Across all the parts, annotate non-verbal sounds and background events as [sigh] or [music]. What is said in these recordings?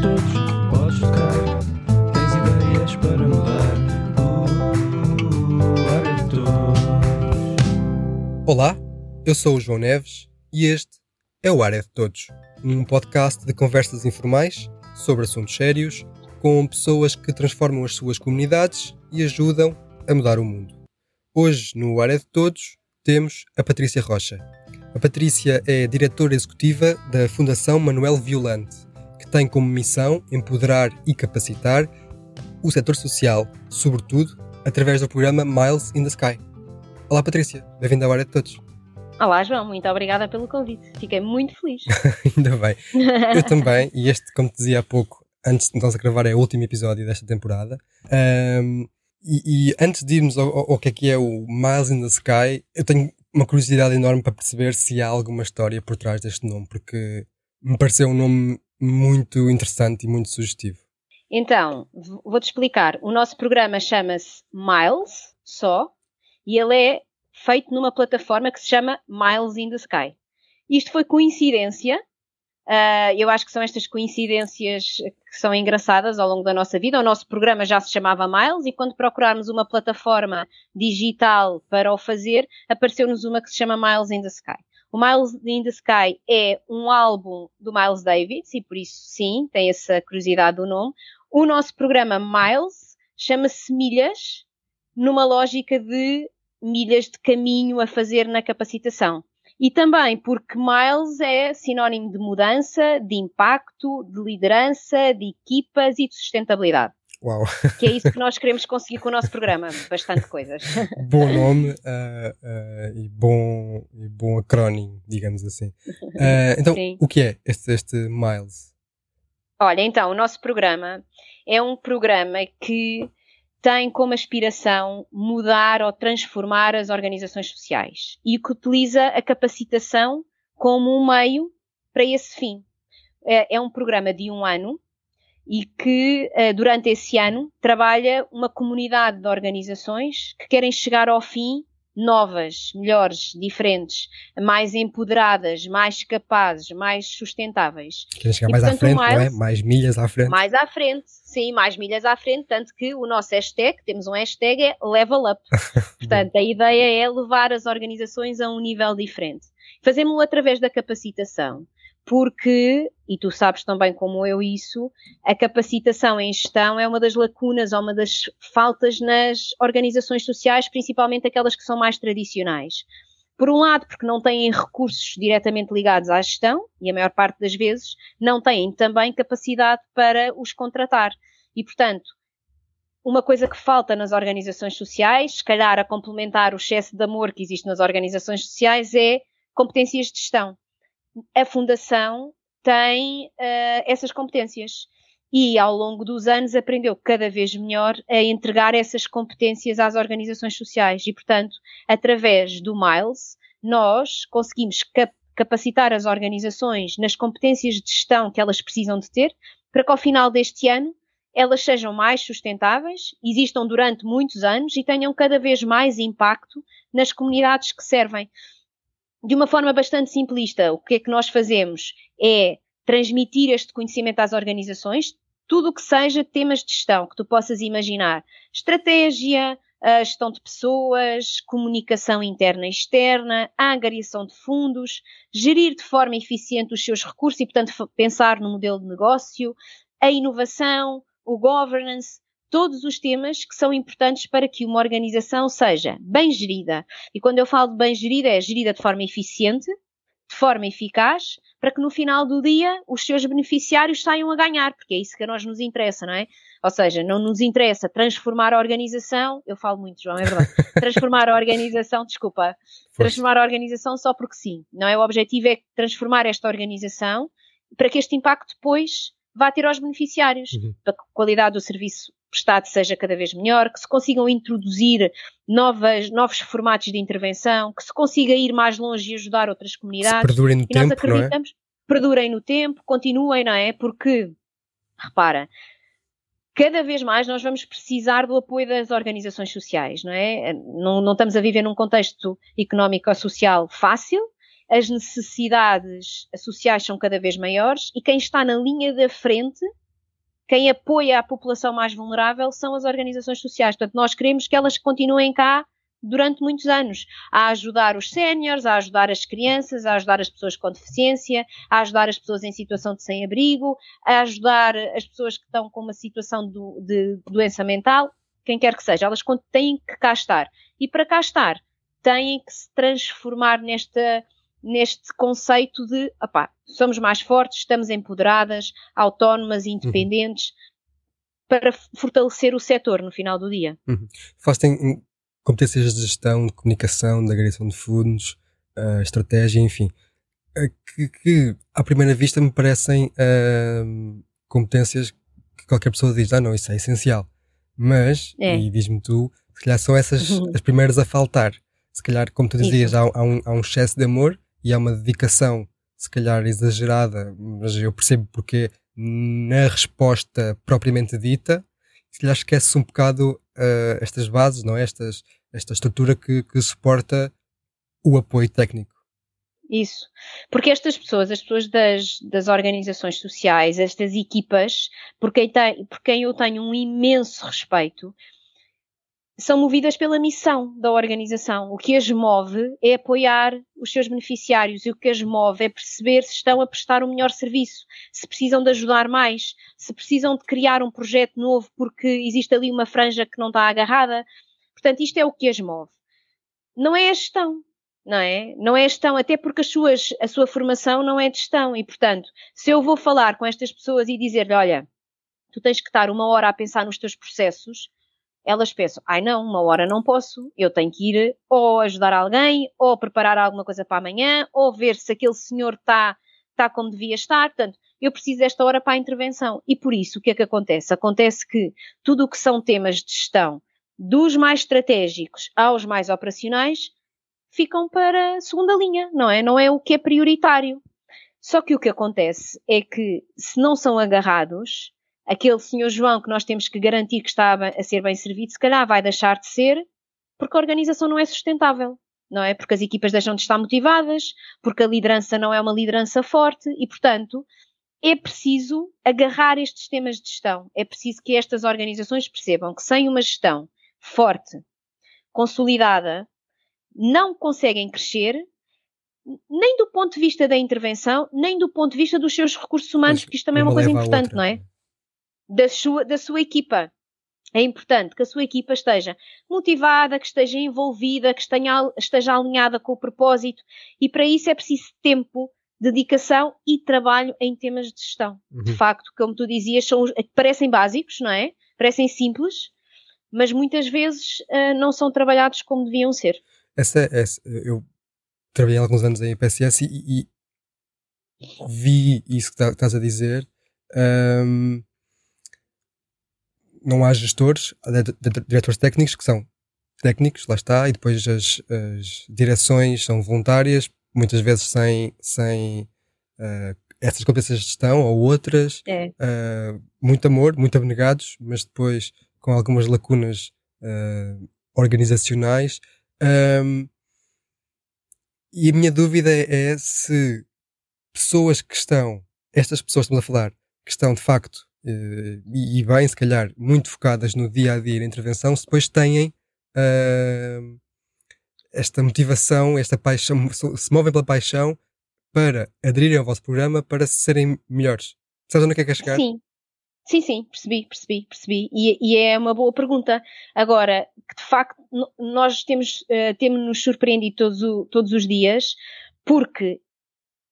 todos, podes tocar. Tens ideias para mudar. Olá, eu sou o João Neves e este é o Área de Todos, um podcast de conversas informais sobre assuntos sérios com pessoas que transformam as suas comunidades e ajudam a mudar o mundo. Hoje, no Área de Todos, temos a Patrícia Rocha. A Patrícia é diretora executiva da Fundação Manuel Violante, tem como missão empoderar e capacitar o setor social, sobretudo através do programa Miles in the Sky. Olá, Patrícia. Bem-vinda ao Área de Todos. Olá, João, muito obrigada pelo convite. Fiquei muito feliz. [laughs] Ainda bem. Eu também, e este, como te dizia há pouco, antes de nós a gravar, é o último episódio desta temporada. Um, e, e, antes de irmos ao, ao, que é que é o Miles in the Sky, eu tenho uma curiosidade enorme para perceber se há alguma história por trás deste nome, porque me pareceu um nome muito interessante e muito sugestivo. Então, vou-te explicar. O nosso programa chama-se Miles, só, e ele é feito numa plataforma que se chama Miles in the Sky. Isto foi coincidência Uh, eu acho que são estas coincidências que são engraçadas ao longo da nossa vida. O nosso programa já se chamava Miles e quando procurarmos uma plataforma digital para o fazer, apareceu-nos uma que se chama Miles in the Sky. O Miles in the Sky é um álbum do Miles Davis e por isso sim, tem essa curiosidade do nome. O nosso programa Miles chama-se Milhas, numa lógica de milhas de caminho a fazer na capacitação. E também porque Miles é sinónimo de mudança, de impacto, de liderança, de equipas e de sustentabilidade. Uau! Que é isso que nós queremos conseguir com o nosso programa. Bastante coisas. Bom nome uh, uh, e, bom, e bom acrónimo, digamos assim. Uh, então, Sim. o que é este, este Miles? Olha, então, o nosso programa é um programa que tem como aspiração mudar ou transformar as organizações sociais e que utiliza a capacitação como um meio para esse fim. É, é um programa de um ano e que, eh, durante esse ano, trabalha uma comunidade de organizações que querem chegar ao fim novas, melhores, diferentes, mais empoderadas, mais capazes, mais sustentáveis. Querem chegar e, mais portanto, à frente, mais, não é? Mais milhas à frente. Mais à frente, sim, mais milhas à frente, tanto que o nosso hashtag, temos um hashtag, é Level Up. [laughs] portanto, a ideia é levar as organizações a um nível diferente. Fazemos-lo através da capacitação porque, e tu sabes também como eu isso, a capacitação em gestão é uma das lacunas ou uma das faltas nas organizações sociais, principalmente aquelas que são mais tradicionais. Por um lado, porque não têm recursos diretamente ligados à gestão, e a maior parte das vezes não têm também capacidade para os contratar. E, portanto, uma coisa que falta nas organizações sociais, se calhar a complementar o excesso de amor que existe nas organizações sociais, é competências de gestão a Fundação tem uh, essas competências. E ao longo dos anos aprendeu cada vez melhor a entregar essas competências às organizações sociais. E, portanto, através do Miles, nós conseguimos cap capacitar as organizações nas competências de gestão que elas precisam de ter para que ao final deste ano elas sejam mais sustentáveis, existam durante muitos anos e tenham cada vez mais impacto nas comunidades que servem de uma forma bastante simplista, o que é que nós fazemos é transmitir este conhecimento às organizações, tudo o que seja temas de gestão que tu possas imaginar. Estratégia, gestão de pessoas, comunicação interna e externa, angariação de fundos, gerir de forma eficiente os seus recursos e, portanto, pensar no modelo de negócio, a inovação, o governance, todos os temas que são importantes para que uma organização seja bem gerida. E quando eu falo de bem gerida, é gerida de forma eficiente, de forma eficaz, para que no final do dia os seus beneficiários saiam a ganhar, porque é isso que a nós nos interessa, não é? Ou seja, não nos interessa transformar a organização, eu falo muito, João, é verdade, [laughs] transformar a organização, desculpa, transformar a organização só porque sim, não é? O objetivo é transformar esta organização para que este impacto depois vá ter aos beneficiários, uhum. para que a qualidade do serviço prestado seja cada vez melhor, que se consigam introduzir novas, novos formatos de intervenção, que se consiga ir mais longe e ajudar outras comunidades. Que perdurem no e tempo, nós acreditamos, não é? perdurem no tempo, continuem, não é? Porque, repara, cada vez mais nós vamos precisar do apoio das organizações sociais, não é? Não, não estamos a viver num contexto económico-social fácil, as necessidades sociais são cada vez maiores e quem está na linha da frente quem apoia a população mais vulnerável são as organizações sociais. Portanto, nós queremos que elas continuem cá durante muitos anos, a ajudar os séniores, a ajudar as crianças, a ajudar as pessoas com deficiência, a ajudar as pessoas em situação de sem-abrigo, a ajudar as pessoas que estão com uma situação do, de doença mental, quem quer que seja, elas têm que cá estar. E para cá estar, têm que se transformar nesta, neste conceito de, opá, somos mais fortes, estamos empoderadas, autónomas, uhum. independentes, uhum. para fortalecer o setor no final do dia. Uhum. Fazem competências de gestão, de comunicação, de agregação de fundos, uh, estratégia, enfim, uh, que, que, à primeira vista me parecem uh, competências que qualquer pessoa diz, ah não, isso é essencial. Mas, é. e diz-me tu, se calhar são essas uhum. [laughs] as primeiras a faltar. Se calhar, como tu dizias, há, há, um, há um excesso de amor e há uma dedicação, se calhar exagerada, mas eu percebo porque na resposta propriamente dita, se calhar esquece um bocado uh, estas bases, não é? Estas, esta estrutura que, que suporta o apoio técnico. Isso. Porque estas pessoas, as pessoas das, das organizações sociais, estas equipas, por quem, tem, por quem eu tenho um imenso respeito, são movidas pela missão da organização. O que as move é apoiar os seus beneficiários e o que as move é perceber se estão a prestar um melhor serviço, se precisam de ajudar mais, se precisam de criar um projeto novo porque existe ali uma franja que não está agarrada, Portanto, isto é o que as move. Não é a gestão, não é? Não é gestão, até porque suas, a sua formação não é de gestão. E, portanto, se eu vou falar com estas pessoas e dizer-lhe, olha, tu tens que estar uma hora a pensar nos teus processos, elas pensam, ai não, uma hora não posso, eu tenho que ir ou ajudar alguém, ou preparar alguma coisa para amanhã, ou ver se aquele senhor está está como devia estar, portanto, eu preciso desta hora para a intervenção. E por isso, o que é que acontece? Acontece que tudo o que são temas de gestão dos mais estratégicos aos mais operacionais, ficam para segunda linha, não é? Não é o que é prioritário. Só que o que acontece é que, se não são agarrados, aquele senhor João que nós temos que garantir que está a ser bem servido, se calhar vai deixar de ser, porque a organização não é sustentável, não é? Porque as equipas deixam de estar motivadas, porque a liderança não é uma liderança forte e, portanto, é preciso agarrar estes temas de gestão. É preciso que estas organizações percebam que sem uma gestão forte, consolidada, não conseguem crescer, nem do ponto de vista da intervenção, nem do ponto de vista dos seus recursos humanos, porque isto também é uma coisa importante, não é? Da sua, da sua equipa. É importante que a sua equipa esteja motivada, que esteja envolvida, que esteja, esteja alinhada com o propósito, e para isso é preciso tempo, dedicação e trabalho em temas de gestão. Uhum. De facto, como tu dizias, são, parecem básicos, não é? Parecem simples, mas muitas vezes uh, não são trabalhados como deviam ser. Essa, essa, eu trabalhei alguns anos em IPSS e, e vi isso que tá, estás a dizer. Um, não há gestores, há diretores técnicos que são técnicos, lá está, e depois as, as direções são voluntárias, muitas vezes sem, sem uh, essas competências de gestão ou outras. É. Uh, muito amor, muito abnegados, mas depois com algumas lacunas uh, organizacionais. Um, e a minha dúvida é se pessoas que estão, estas pessoas que estamos a falar, que estão de facto, e, e, bem, se calhar, muito focadas no dia a dia na intervenção, se depois têm uh, esta motivação, esta paixão, se movem pela paixão para aderirem ao vosso programa para serem melhores. Sabes onde é que é que é chegar? Sim, Sim, sim, percebi, percebi, percebi. E, e, é uma boa pergunta. Agora, que de facto nós temos, uh, temos nos surpreendido todos, o, todos os dias, porque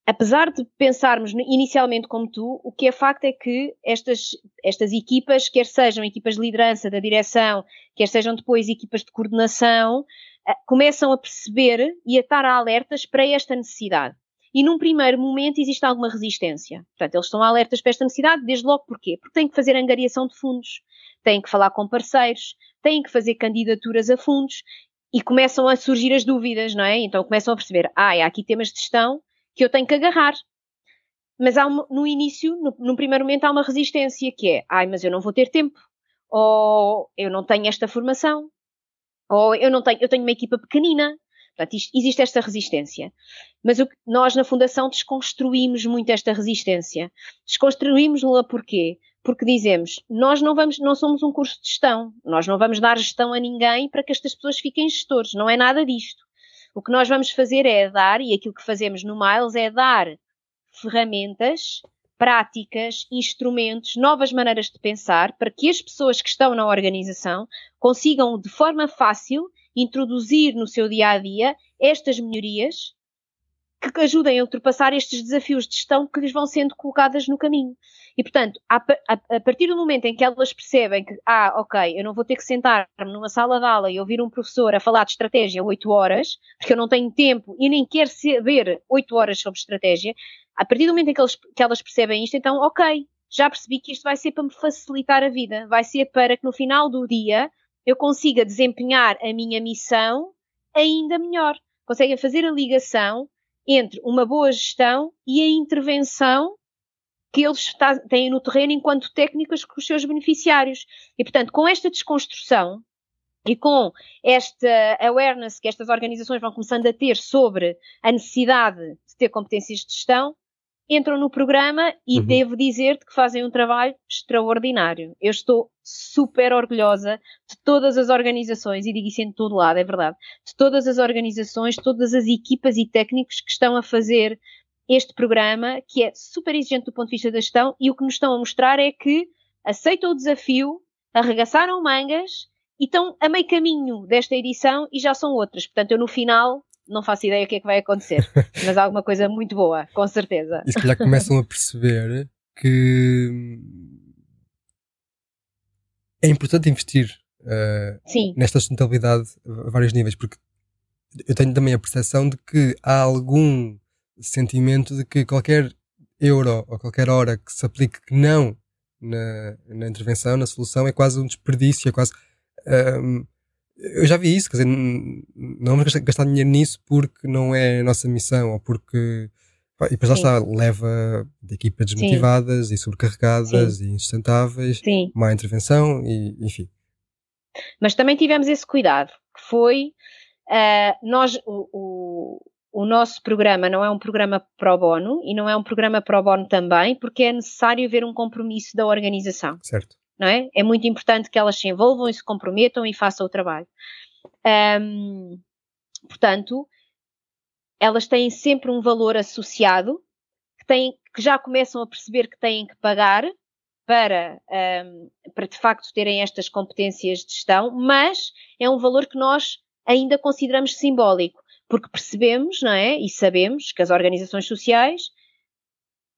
apesar de pensarmos inicialmente como tu, o que é facto é que estas, estas equipas, quer sejam equipas de liderança da direção, quer sejam depois equipas de coordenação, uh, começam a perceber e a estar alertas para esta necessidade e num primeiro momento existe alguma resistência. Portanto, eles estão alertas para esta necessidade, desde logo porquê? Porque têm que fazer angariação de fundos, têm que falar com parceiros, têm que fazer candidaturas a fundos e começam a surgir as dúvidas, não é? Então começam a perceber, ah, há aqui temas de gestão que eu tenho que agarrar. Mas há no início, no, no primeiro momento, há uma resistência que é, ai, mas eu não vou ter tempo, ou eu não tenho esta formação, ou eu não tenho, eu tenho uma equipa pequenina, Portanto, isto, existe esta resistência. Mas o, nós, na Fundação, desconstruímos muito esta resistência. Desconstruímos-la porquê? porque dizemos, nós não vamos, não somos um curso de gestão, nós não vamos dar gestão a ninguém para que estas pessoas fiquem gestores, não é nada disto. O que nós vamos fazer é dar, e aquilo que fazemos no Miles é dar ferramentas, práticas, instrumentos, novas maneiras de pensar para que as pessoas que estão na organização consigam de forma fácil introduzir no seu dia a dia estas melhorias que ajudem a ultrapassar estes desafios de gestão que lhes vão sendo colocadas no caminho. E, portanto, a, a, a, partir do momento em que elas percebem que, ah, ok, eu não vou ter que sentar-me numa sala de aula e ouvir um professor a falar de estratégia oito horas, porque eu não tenho tempo e nem quero saber oito horas sobre estratégia, a partir do momento em que, que elas percebem isto, então, ok, já percebi que isto vai ser para me facilitar a vida, vai ser para que no final do dia eu consiga desempenhar a minha missão ainda melhor. Conseguem fazer a ligação entre uma boa gestão e a intervenção que eles têm no terreno enquanto técnicas com os seus beneficiários. E, portanto, com esta desconstrução e com esta awareness que estas organizações vão começando a ter sobre a necessidade de ter competências de gestão, entram no programa e uhum. devo dizer-te que fazem um trabalho extraordinário. Eu estou super orgulhosa de todas as organizações, e digo isso em todo lado, é verdade, de todas as organizações, todas as equipas e técnicos que estão a fazer este programa, que é super exigente do ponto de vista da gestão, e o que nos estão a mostrar é que aceitam o desafio, arregaçaram mangas e estão a meio caminho desta edição e já são outras. Portanto, eu no final não faço ideia o que é que vai acontecer, [laughs] mas alguma coisa muito boa, com certeza. E se calhar começam a [laughs] perceber que é importante investir uh, nesta sustentabilidade a vários níveis, porque eu tenho também a percepção de que há algum sentimento de que qualquer euro ou qualquer hora que se aplique que não na, na intervenção, na solução, é quase um desperdício, é quase. Um, ehm, eu já vi isso, quer dizer, não vamos gastar dinheiro nisso porque não é a nossa missão, ou porque. E depois lá está, leva de equipas desmotivadas Sim. e sobrecarregadas Sim. e insustentáveis, má intervenção, e enfim. Mas também tivemos esse cuidado, que foi uh, nós, o, o, o, nosso programa não é um programa pro bono e não é um programa pro bono também, porque é necessário ver um compromisso da organização. Certo não é? É muito importante que elas se envolvam e se comprometam e façam o trabalho. Um, portanto, elas têm sempre um valor associado que, têm, que já começam a perceber que têm que pagar para, um, para de facto terem estas competências de gestão, mas é um valor que nós ainda consideramos simbólico, porque percebemos, não é? E sabemos que as organizações sociais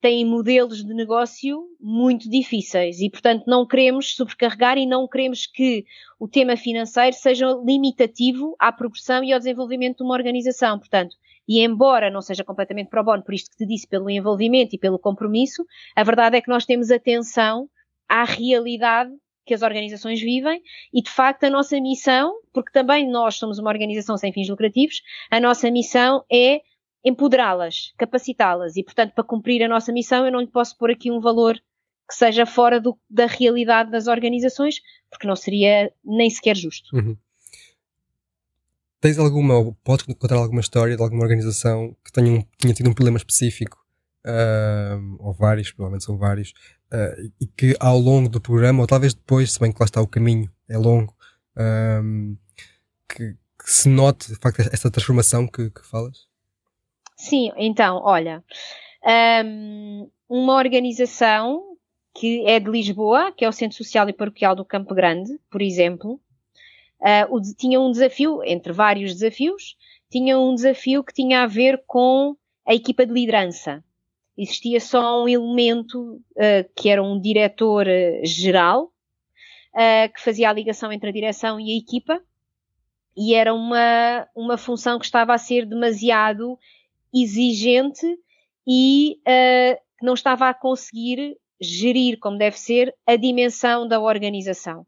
têm modelos de negócio muito difíceis e, portanto, não queremos sobrecarregar e não queremos que o tema financeiro seja limitativo à progressão e ao desenvolvimento de uma organização. Portanto, e embora não seja completamente pro bono, por isto que te disse, pelo envolvimento e pelo compromisso, a verdade é que nós temos atenção à realidade que as organizações vivem e, de facto, a nossa missão, porque também nós somos uma organização sem fins lucrativos, a nossa missão é empoderá-las, capacitá-las e, portanto, para cumprir a nossa missão, eu não lhe posso pôr aqui um valor que seja fora do, da realidade das organizações, porque não seria nem sequer justo. Uhum. Tens alguma, ou podes contar alguma história de alguma organização que tenha, um, tenha tido um problema específico, uh, ou vários, provavelmente são vários, uh, e que ao longo do programa, ou talvez depois, se bem que lá está o caminho, é longo, uh, que, que, se note, de facto, esta transformação que, que falas? Sim, então, olha, um, uma organização que é de Lisboa, que é o Centro Social e Paroquial do Campo Grande, por exemplo, uh, o, tinha um desafio, entre vários desafios, tinha um desafio que tinha a ver com a equipa de liderança. Existia só um elemento uh, que era um diretor uh, geral, que fazia a ligação entre a direção e a equipa, e era uma, uma função que estava a ser demasiado exigente e uh, não estava a conseguir gerir como deve ser a dimensão da organização.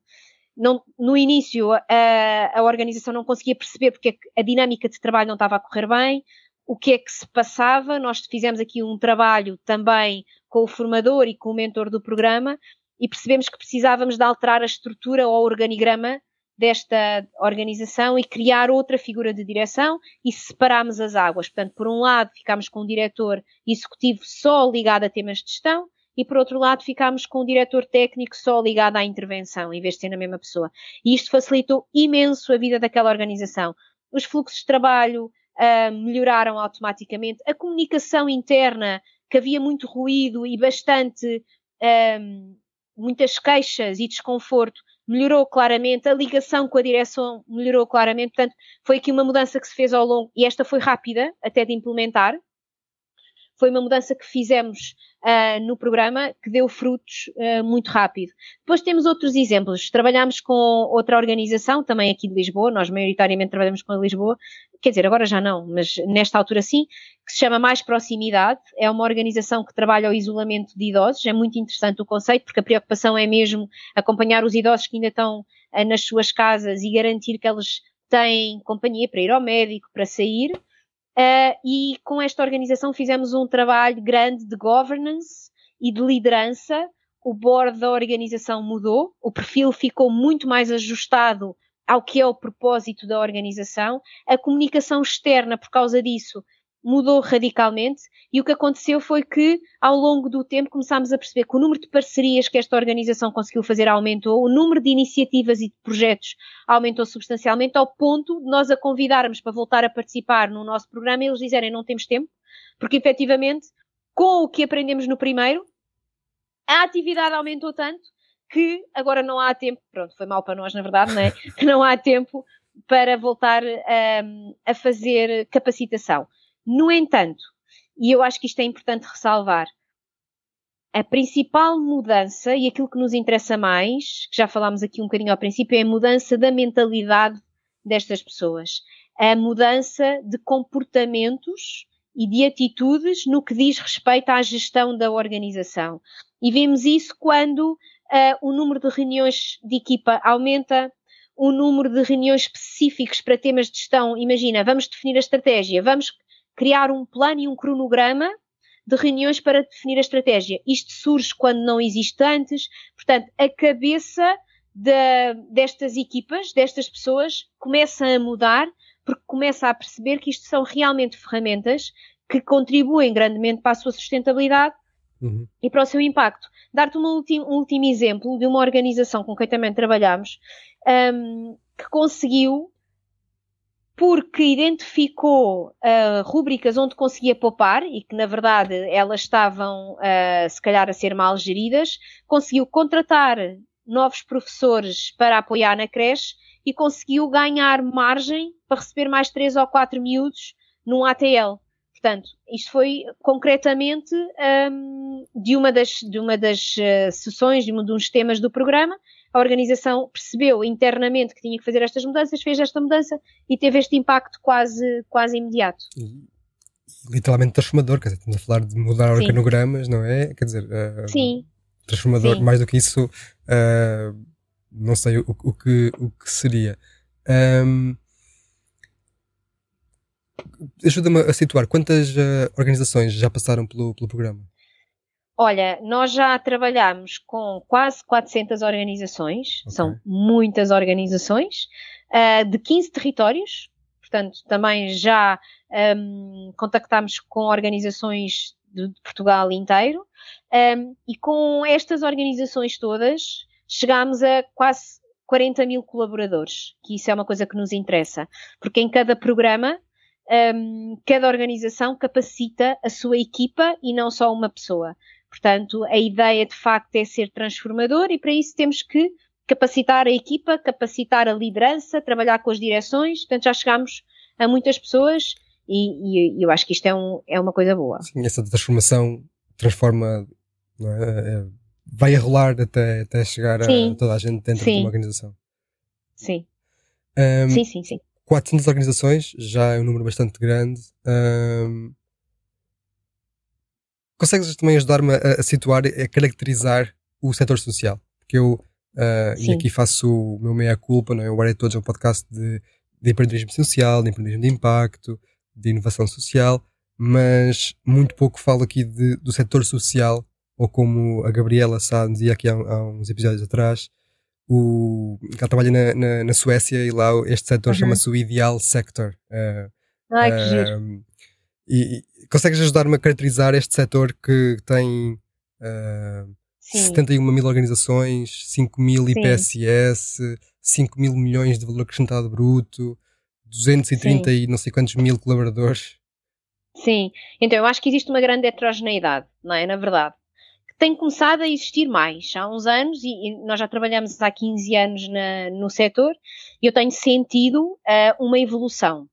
Não, no início, a, a organização não conseguia perceber porque é a dinâmica de trabalho não estava a correr bem, o que é que se passava. Nós fizemos aqui um trabalho também com o formador e com o mentor do programa e percebemos que precisávamos de alterar a estrutura ou o organigrama desta organização e criar outra figura de direção e separarmos as águas. Portanto, por um lado, ficámos com um diretor executivo só ligado a temas de gestão e por outro lado ficámos com um diretor técnico só ligado à intervenção, em vez de ser na mesma pessoa. E isto facilitou imenso a vida daquela organização. Os fluxos de trabalho uh, melhoraram automaticamente, a comunicação interna, que havia muito ruído e bastante, um, muitas queixas e desconforto, melhorou claramente, a ligação com a direção melhorou claramente, portanto, foi aqui uma mudança que se fez ao longo, e esta foi rápida até de implementar, foi uma mudança que fizemos uh, no programa que deu frutos uh, muito rápido. Depois temos outros exemplos. Trabalhamos com outra organização, também aqui de Lisboa, nós maioritariamente trabalhamos com a Lisboa, quer dizer, agora já não, mas nesta altura sim, que se chama Mais Proximidade. É uma organização que trabalha o isolamento de idosos. É muito interessante o conceito, porque a preocupação é mesmo acompanhar os idosos que ainda estão uh, nas suas casas e garantir que eles têm companhia para ir ao médico, para sair. Uh, e com esta organização fizemos um trabalho grande de governance e de liderança. O board da organização mudou, o perfil ficou muito mais ajustado ao que é o propósito da organização. A comunicação externa, por causa disso, mudou radicalmente e o que aconteceu foi que, ao longo do tempo, começámos a perceber que o número de parcerias que esta organização conseguiu fazer aumentou, o número de iniciativas e de projetos aumentou substancialmente, ao ponto de nós a convidarmos para voltar a participar no nosso programa e eles dizerem não temos tempo, porque efetivamente, com o que aprendemos no primeiro, a atividade aumentou tanto que agora não há tempo, pronto, foi mal para nós na verdade, não é? [laughs] Que não há tempo para voltar um, a fazer capacitação. No entanto, e eu acho que isto é importante ressalvar, a principal mudança e aquilo que nos interessa mais, que já falámos aqui um bocadinho ao princípio, é a mudança da mentalidade destas pessoas. A mudança de comportamentos e de atitudes no que diz respeito à gestão da organização. E vemos isso quando uh, o número de reuniões de equipa aumenta, o número de reuniões específicos para temas de gestão. Imagina, vamos definir a estratégia, vamos criar um plano e um cronograma de reuniões para definir a estratégia. Isto surge quando não existe antes, portanto, a cabeça de, destas equipas, destas pessoas, começa a mudar porque começa a perceber que isto são realmente ferramentas que contribuem grandemente para a sua sustentabilidade uhum. e para o seu impacto. Dar-te um, um último exemplo de uma organização com quem também trabalhamos um, que conseguiu porque identificou uh, rúbricas onde conseguia poupar e que, na verdade, elas estavam, uh, se calhar, a ser mal geridas, conseguiu contratar novos professores para apoiar na creche e conseguiu ganhar margem para receber mais três ou quatro miúdos num ATL. Portanto, isto foi concretamente um, de uma das, de uma das uh, sessões, de um dos temas do programa, a organização percebeu internamente que tinha que fazer estas mudanças, fez esta mudança e teve este impacto quase, quase imediato. Literalmente transformador, quer dizer, estamos a falar de mudar Sim. organogramas, não é? Quer dizer, uh, Sim. transformador, Sim. mais do que isso, uh, não sei o, o, que, o que seria. Um, Ajuda-me a situar, quantas uh, organizações já passaram pelo, pelo programa? Olha, nós já trabalhamos com quase 400 organizações, okay. são muitas organizações, uh, de 15 territórios, portanto, também já um, contactámos com organizações de, de Portugal inteiro, um, e com estas organizações todas chegámos a quase 40 mil colaboradores, que isso é uma coisa que nos interessa, porque em cada programa um, cada organização capacita a sua equipa e não só uma pessoa. Portanto, a ideia de facto é ser transformador e para isso temos que capacitar a equipa, capacitar a liderança, trabalhar com as direções. Portanto, já chegamos a muitas pessoas e, e eu acho que isto é, um, é uma coisa boa. Sim, essa transformação transforma, é? É, vai a rolar até, até chegar sim, a toda a gente dentro sim. de uma organização. Sim. Um, sim, sim, sim. 400 organizações já é um número bastante grande. Um, consegues também ajudar-me a, a, situar, a caracterizar o setor social? Porque eu, uh, e aqui faço o meu meia-culpa, não é? o Área Todos é um podcast de, de empreendedorismo social, de empreendedorismo de impacto, de inovação social, mas muito pouco falo aqui de, do setor social, ou como a Gabriela Sá dizia aqui há, há uns episódios atrás, o, ela trabalha na, na, na, Suécia e lá este setor uhum. chama-se o Ideal Sector. Uh, Ai, que giro. E, Consegues ajudar-me a caracterizar este setor que tem Uh, Sim. 71 mil organizações, 5 mil Sim. IPSS, 5 mil milhões de valor acrescentado bruto, 230 e não sei quantos mil colaboradores. Sim, então eu acho que existe uma grande heterogeneidade, não é? Na verdade, que tem começado a existir mais há uns anos, e, nós já trabalhamos há 15 anos na- no setor, e eu tenho sentido ah, uma evolução.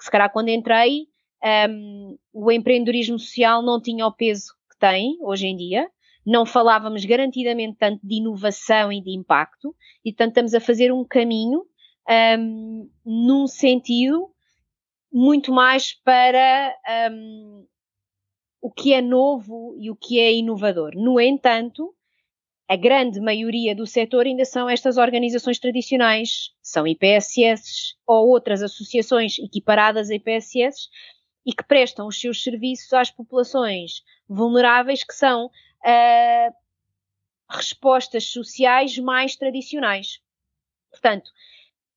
Se calhar quando entrei, ahm, o empreendedorismo social não tinha o peso que tem hoje em dia, não falávamos garantidamente tanto de inovação e de impacto, e portanto estamos a fazer um caminho ahm, num sentido muito mais para hum, o que é novo e o que é inovador. No entanto, a grande maioria do setor ainda são estas organizações tradicionais, são IPSS ou outras associações equiparadas a IPSS e que prestam os seus serviços às populações vulneráveis que são ah, respostas sociais mais tradicionais. Portanto,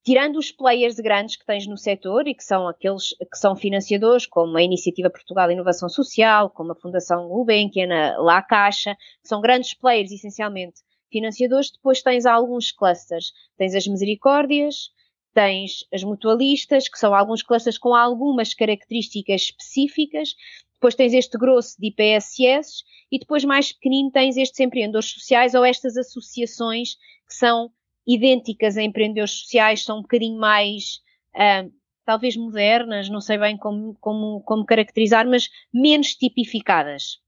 tirando os players grandes que tens no setor e que são aqueles que são financiadores, como a Iniciativa Portugal Inovação Social, como a Fundação Gulbenkian, a La Caixa, são grandes players essencialmente financiadores, depois tens alguns clusters. Tens as misericórdias, tens as mutualistas, que são alguns clusters com algumas características específicas, depois tens este grosso de IPSS e depois mais pequenino tens estes empreendedores sociais ou estas associações que são idênticas a empreendedores sociais, são um bocadinho mais, ah, talvez modernas, não sei bem como, como, como caracterizar, mas menos tipificadas.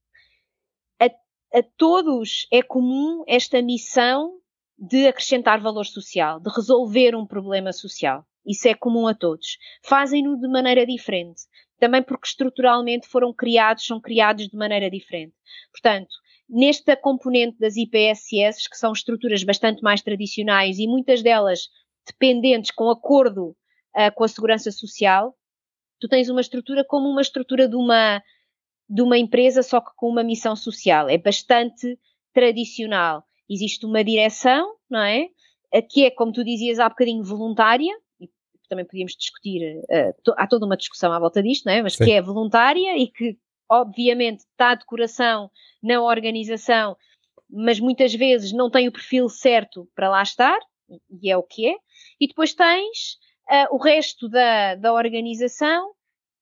A, a todos é comum esta missão de acrescentar valor social, de resolver um problema social. Isso é comum a todos. Fazem-no de maneira diferente. Também porque estruturalmente foram criados, são criados de maneira diferente. Portanto, nesta componente das IPSS, que são estruturas bastante mais tradicionais e muitas delas dependentes com acordo uh, com a segurança social, tu tens uma estrutura como uma estrutura de uma, de uma empresa, só que com uma missão social. É bastante tradicional. Existe uma direção, não é? Que é, como tu dizias há bocadinho, voluntária, e também podíamos discutir, uh, to, há toda uma discussão à volta disto, não é? Mas Sim. que é voluntária e que obviamente está de coração na organização, mas muitas vezes não tem o perfil certo para lá estar, e é o que é. E depois tens uh, o resto da, da organização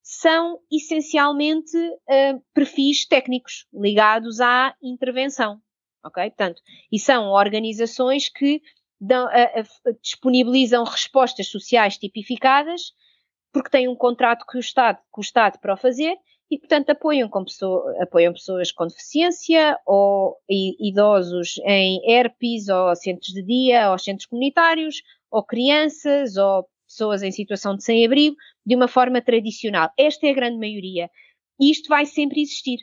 são essencialmente uh, perfis técnicos ligados à intervenção, ok? Portanto, e são organizações que dão, uh, disponibilizam respostas sociais tipificadas porque têm um contrato com o Estado, com o Estado para o fazer e, portanto, apoiam, pessoa, apoiam pessoas com deficiência ou idosos em herpes ou centros de dia ou centros comunitários ou crianças ou pessoas em situação de sem-abrigo de uma forma tradicional. Esta é a grande maioria. E isto vai sempre existir.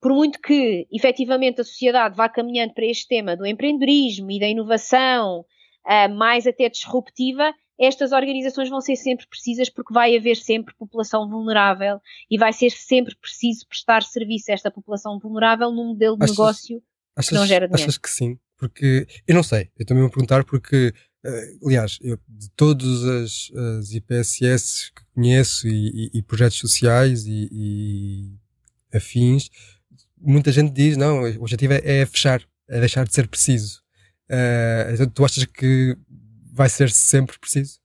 Por muito que, efetivamente, a sociedade vá caminhando para este tema do empreendedorismo e da inovação uh, mais até disruptiva, estas organizações vão ser sempre precisas porque vai haver sempre população vulnerável e vai ser sempre preciso prestar serviço a esta população vulnerável num modelo de achas, negócio achas, que não gera dinheiro. Achas que sim? Porque eu não sei, eu também vou perguntar porque, uh, aliás, eu, de todas as, as IPSS que conheço e, e, e projetos sociais e, e, afins, muita gente diz: não, o objetivo é, é fechar, é deixar de ser preciso. Uh, tu achas que vai ser sempre preciso?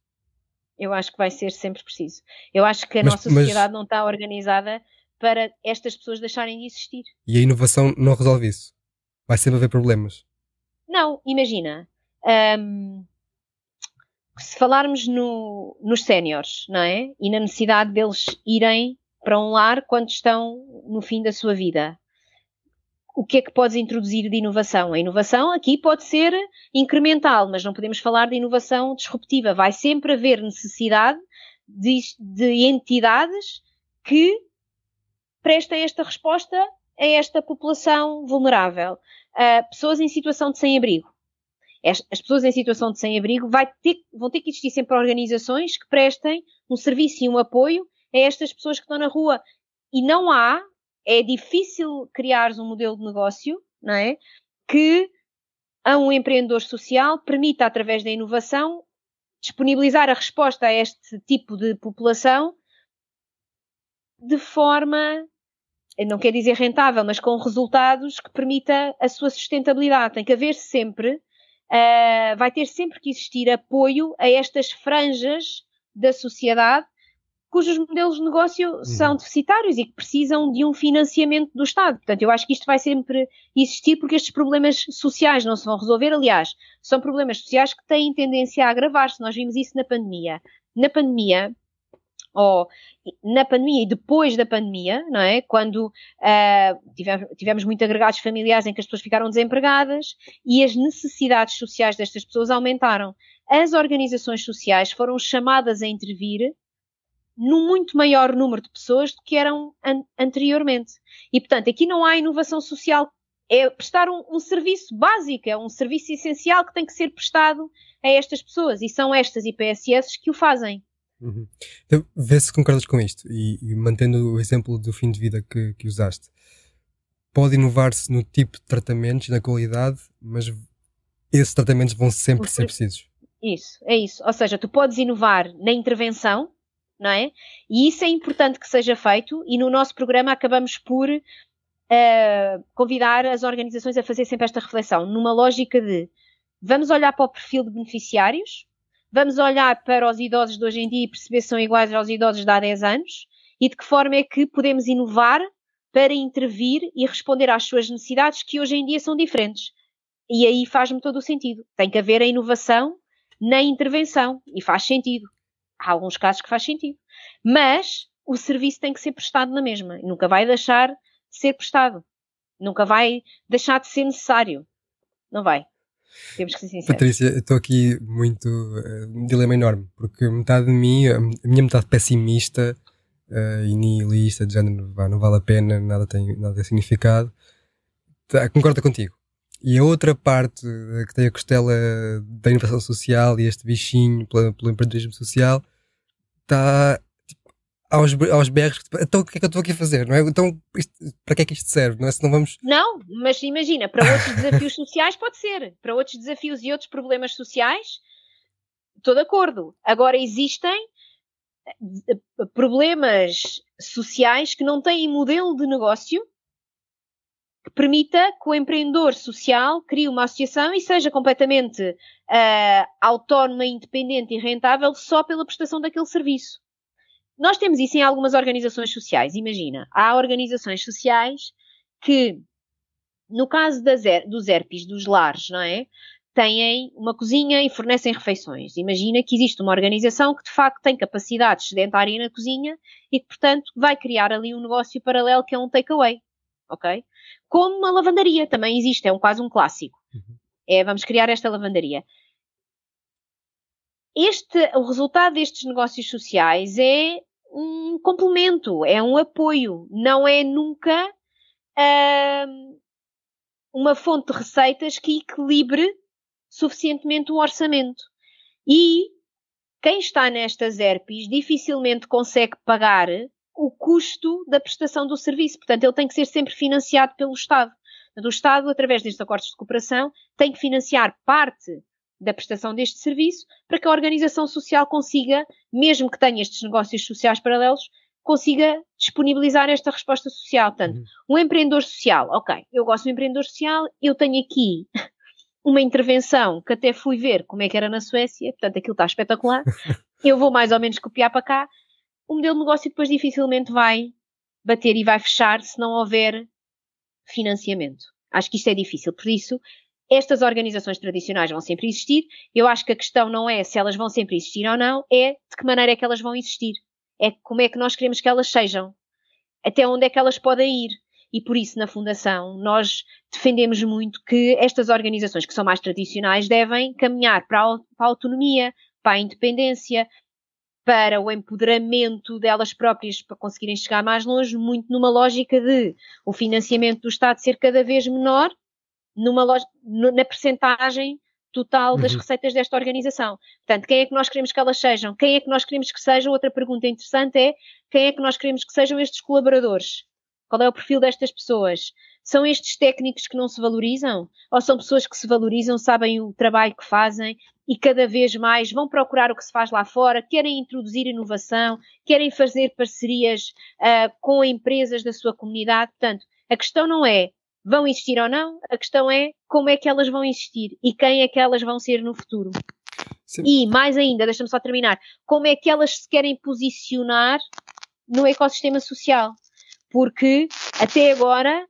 Eu acho que vai ser sempre preciso. Eu acho que a mas, nossa sociedade mas... não está organizada para estas pessoas deixarem de existir. E a inovação não resolve isso? Vai sempre haver problemas? Não, imagina. Um, se falarmos no, nos séniores, não é? E na necessidade deles irem para um lar quando estão no fim da sua vida o que é que podes introduzir de inovação? A inovação aqui pode ser incremental, mas não podemos falar de inovação disruptiva. Vai sempre haver necessidade de, de entidades que prestem esta resposta a esta população vulnerável. Uh, pessoas em situação de sem-abrigo. As, as, pessoas em situação de sem-abrigo vão ter que existir sempre organizações que prestem um serviço e um apoio a estas pessoas que estão na rua. E não há é difícil criar um modelo de negócio, não é? Que a um empreendedor social permita, através da inovação, disponibilizar a resposta a este tipo de população de forma não quer dizer rentável, mas com resultados que permita a sua sustentabilidade. Tem que haver sempre, uh, vai ter sempre que existir apoio a estas franjas da sociedade cujos modelos de negócio uhum. são deficitários e que precisam de um financiamento do Estado. Portanto, eu acho que isto vai sempre existir porque estes problemas sociais não se vão resolver. Aliás, são problemas sociais que têm tendência a agravar-se. Nós vimos isso na pandemia. Na pandemia, ou na pandemia e depois da pandemia, não é? Quando uh, tivemos, tivemos muito agregados familiares em que as pessoas ficaram desempregadas e as necessidades sociais destas pessoas aumentaram. As organizações sociais foram chamadas a intervir num muito maior número de pessoas do que eram an anteriormente. E, portanto, aqui não há inovação social. É prestar um, um, serviço básico, é um serviço essencial que tem que ser prestado a estas pessoas. E são estas IPSS que o fazem. Uhum. Então, vê se concordas com isto. E, e, mantendo o exemplo do fim de vida que, que usaste. Pode inovar-se no tipo de tratamentos, na qualidade, mas esses tratamentos vão sempre ser precisos. Isso, é isso. Ou seja, tu podes inovar na intervenção, não é? E isso é importante que seja feito, e no nosso programa acabamos por uh, convidar as organizações a fazer sempre esta reflexão, numa lógica de vamos olhar para o perfil de beneficiários, vamos olhar para os idosos de hoje em dia e perceber se são iguais aos idosos de há 10 anos, e de que forma é que podemos inovar para intervir e responder às suas necessidades que hoje em dia são diferentes. E aí faz-me todo o sentido. Tem que haver a inovação na intervenção, e faz sentido há alguns casos que faz sentido. Mas o serviço tem que ser prestado na mesma. Nunca vai deixar de ser prestado. Nunca vai deixar de ser necessário. Não vai. Temos que ser sinceros. Patrícia, estou aqui muito. Uh, um dilema enorme, porque metade de mim, a minha metade pessimista uh, e nihilista, de género, não vale a pena, nada tem, nada tem significado, tá, concorda contigo. E a outra parte eh, que tem a costela da inovação social e este bichinho pelo, pelo empreendedorismo social está tipo, aos, aos berros. Então o que é que eu estou aqui a fazer? Não é? Então isto, para que é que isto serve? Não é? Se não vamos. Não, mas imagina, para outros desafios sociais pode ser. Para outros desafios e outros problemas sociais, estou de acordo. Agora existem eh, problemas sociais que não têm modelo de negócio que permita que o empreendedor social crie uma associação e seja completamente uh, autónoma, independente e rentável só pela prestação daquele serviço. Nós temos isso em algumas organizações sociais. Imagina, há organizações sociais que, no caso das, dos ERPs, dos lares, não é? Têm uma cozinha e fornecem refeições. Imagina que existe uma organização que de facto tem capacidade sedentária na cozinha e que, portanto, vai criar ali um negócio paralelo que é um takeaway. Ok? como uma lavandaria também existe, é um, quase um clássico. Uhum. É, vamos criar esta lavandaria. Este, o resultado destes negócios sociais é um complemento, é um apoio, não é nunca uh, uma fonte de receitas que equilibre suficientemente o orçamento. E quem está nestas ERPs dificilmente consegue pagar o custo da prestação do serviço. Portanto, ele tem que ser sempre financiado pelo Estado. O Estado, através destes acordos de cooperação, tem que financiar parte da prestação deste serviço para que a organização social consiga, mesmo que tenha estes negócios sociais paralelos, consiga disponibilizar esta resposta social. Portanto, uhum. um empreendedor social, ok, eu gosto de um empreendedor social, eu tenho aqui uma intervenção que até fui ver como é que era na Suécia, portanto aquilo está espetacular, [laughs] eu vou mais ou menos copiar para cá, o modelo de negócio depois dificilmente vai bater e vai fechar se não houver financiamento. Acho que isto é difícil. Por isso, estas organizações tradicionais vão sempre existir. Eu acho que a questão não é se elas vão sempre existir ou não, é de que maneira é que elas vão existir. É como é que nós queremos que elas sejam. Até onde é que elas podem ir. E por isso, na Fundação, nós defendemos muito que estas organizações que são mais tradicionais devem caminhar para a autonomia, para a independência, para o empoderamento delas próprias para conseguirem chegar mais longe, muito numa lógica de o financiamento do Estado ser cada vez menor numa na percentagem total das uhum. receitas desta organização. Portanto, quem é que nós queremos que elas sejam? Quem é que nós queremos que sejam? Outra pergunta interessante é quem é que nós queremos que sejam estes colaboradores? Qual é o perfil destas pessoas? São estes técnicos que não se valorizam? Ou são pessoas que se valorizam, sabem o trabalho que fazem e cada vez mais vão procurar o que se faz lá fora, querem introduzir inovação, querem fazer parcerias uh, com empresas da sua comunidade? Portanto, a questão não é vão existir ou não, a questão é como é que elas vão existir e quem é que elas vão ser no futuro. Sim. E mais ainda, deixa-me só terminar, como é que elas se querem posicionar no ecossistema social? Porque até agora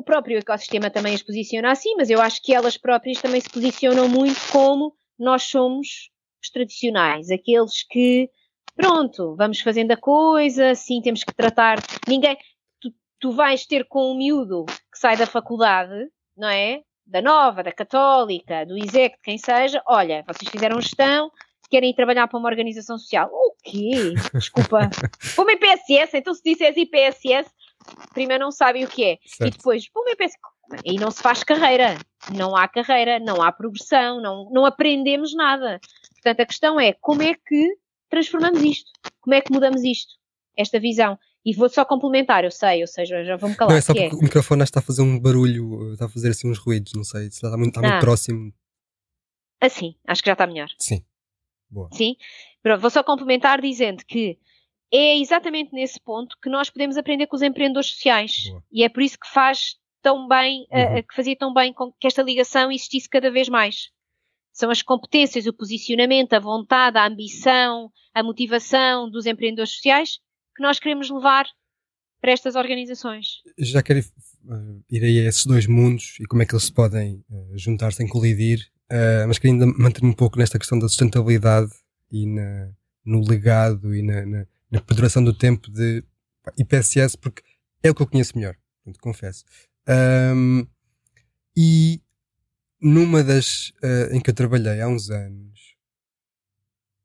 o próprio ecossistema também as posiciona assim, mas eu acho que elas próprias também se posicionam muito como nós somos os tradicionais, aqueles que pronto, vamos fazendo a coisa, sim, temos que tratar. Ninguém. Tu, tu vais ter com um miúdo que sai da faculdade, não é? da Nova, da Católica, do ISEC, de quem seja, olha, vocês fizeram gestão, querem ir trabalhar para uma organização social. O quê? Desculpa. para uma IPSS, então se disseres IPSS, primeiro não sabem o que é. Certo. E depois, para uma IPSS, e não se faz carreira. Não há carreira, não há progressão, não, não aprendemos nada. Portanto, a questão é como é que transformamos isto? Como é que mudamos isto? Esta visão. E vou só complementar, eu sei, ou seja, já vou-me calar. Não, é só porque é. o microfone está a fazer um barulho, está a fazer assim uns ruídos, não sei, está muito, está muito ah. próximo. Assim, acho que já está melhor. Sim. Boa. Sim. Pronto, vou só complementar dizendo que é exatamente nesse ponto que nós podemos aprender com os empreendedores sociais. Boa. E é por isso que faz tão bem, eh, uhum. uh, que fazia tão bem com que esta ligação existisse cada vez mais. São as competências, o posicionamento, a vontade, a ambição, a motivação dos empreendedores sociais que nós queremos levar para estas organizações. Já quero ir a esses dois mundos e como é que eles se podem uh, juntar sem colidir, uh, mas queria ainda manter-me um pouco nesta questão da sustentabilidade e na, no legado e na, na, na perduração do tempo de IPSS, porque é o que eu conheço melhor, confesso. Um, e numa das em que eu trabalhei há uns anos,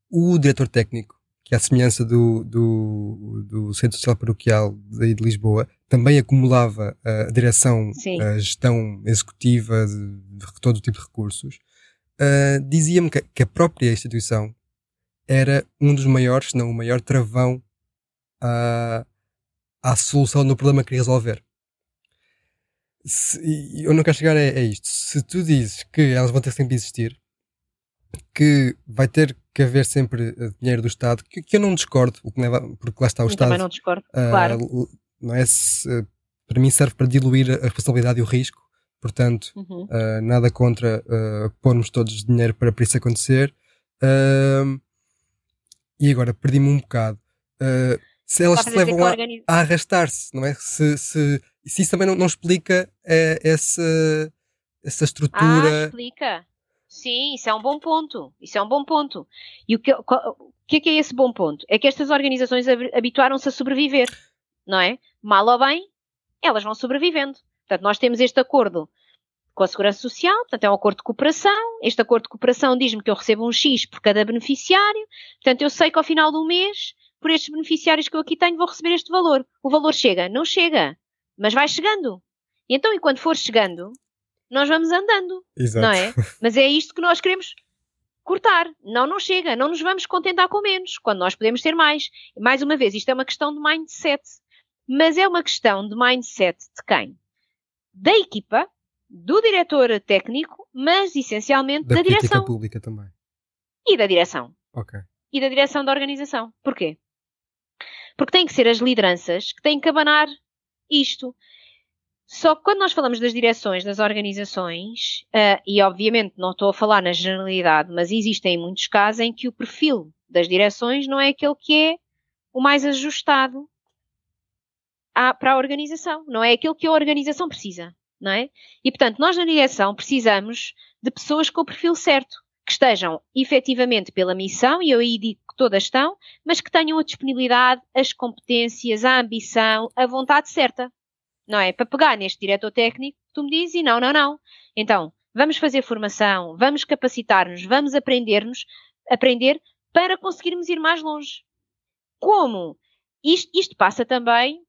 o diretor técnico que à semelhança do, do, do Centro Social Paroquial de, de Lisboa, também acumulava a direção, a gestão executiva de, de, todo tipo de recursos, uh, dizia-me que, que, a própria instituição era um dos maiores, se não o maior travão à, à solução do problema que queria resolver. Se, eu não quero chegar a, a isto. Se tu dizes que elas vão ter sempre existir, que vai ter que haver sempre eh, dinheiro do Estado, que, que eu não discordo, o que leva, porque lá está o eu Estado. Também não discordo, uh, claro. Não é, se, uh, para mim serve para diluir a responsabilidade e o risco, portanto, uhum. uh, nada contra pormos todos dinheiro para, para isso acontecer. E agora, perdi-me um bocado. se elas se levam a, a arrastar-se, não é? Se, se, se isso também não, não explica essa, essa estrutura. Ah, explica Sim, isso é um bom ponto. Isso é um bom ponto. E o que, o que é que é esse bom ponto? É que estas organizações habituaram-se a sobreviver, não é? Mal ou bem, elas vão sobrevivendo. Portanto, nós temos este acordo com a Segurança Social, portanto, é um acordo de cooperação. Este acordo de cooperação diz-me que eu recebo um X por cada beneficiário. Portanto, eu sei que ao final do mês, por estes beneficiários que eu aqui tenho, vou receber este valor. O valor chega? Não chega, mas vai chegando. E então, enquanto for chegando, nós vamos andando, Exato. não é? Mas é isto que nós queremos cortar. Não, não chega. Não nos vamos contentar com menos, quando nós podemos ter mais. Mais uma vez, isto é uma questão de mindset. Mas é uma questão de mindset de quem? Da equipa, do diretor técnico, mas essencialmente da, da direção. pública também. E da direção. Ok. E da direção da organização. Porquê? Porque têm que ser as lideranças que têm que abanar isto. Só que quando nós falamos das direções das organizações, uh, e obviamente não estou a falar na generalidade, mas existem muitos casos em que o perfil das direções não é aquele que é o mais ajustado à, para a organização, não é aquele que a organização precisa, não é? E portanto, nós na direção precisamos de pessoas com o perfil certo, que estejam efetivamente pela missão, e eu aí digo que todas estão, mas que tenham a disponibilidade, as competências, a ambição, a vontade certa não é? Para pegar neste diretor técnico, tu me dizes, e não, não, não. Então, vamos fazer formação, vamos capacitar-nos, vamos aprender-nos, aprender para conseguirmos ir mais longe. Como? Isto, isto passa também,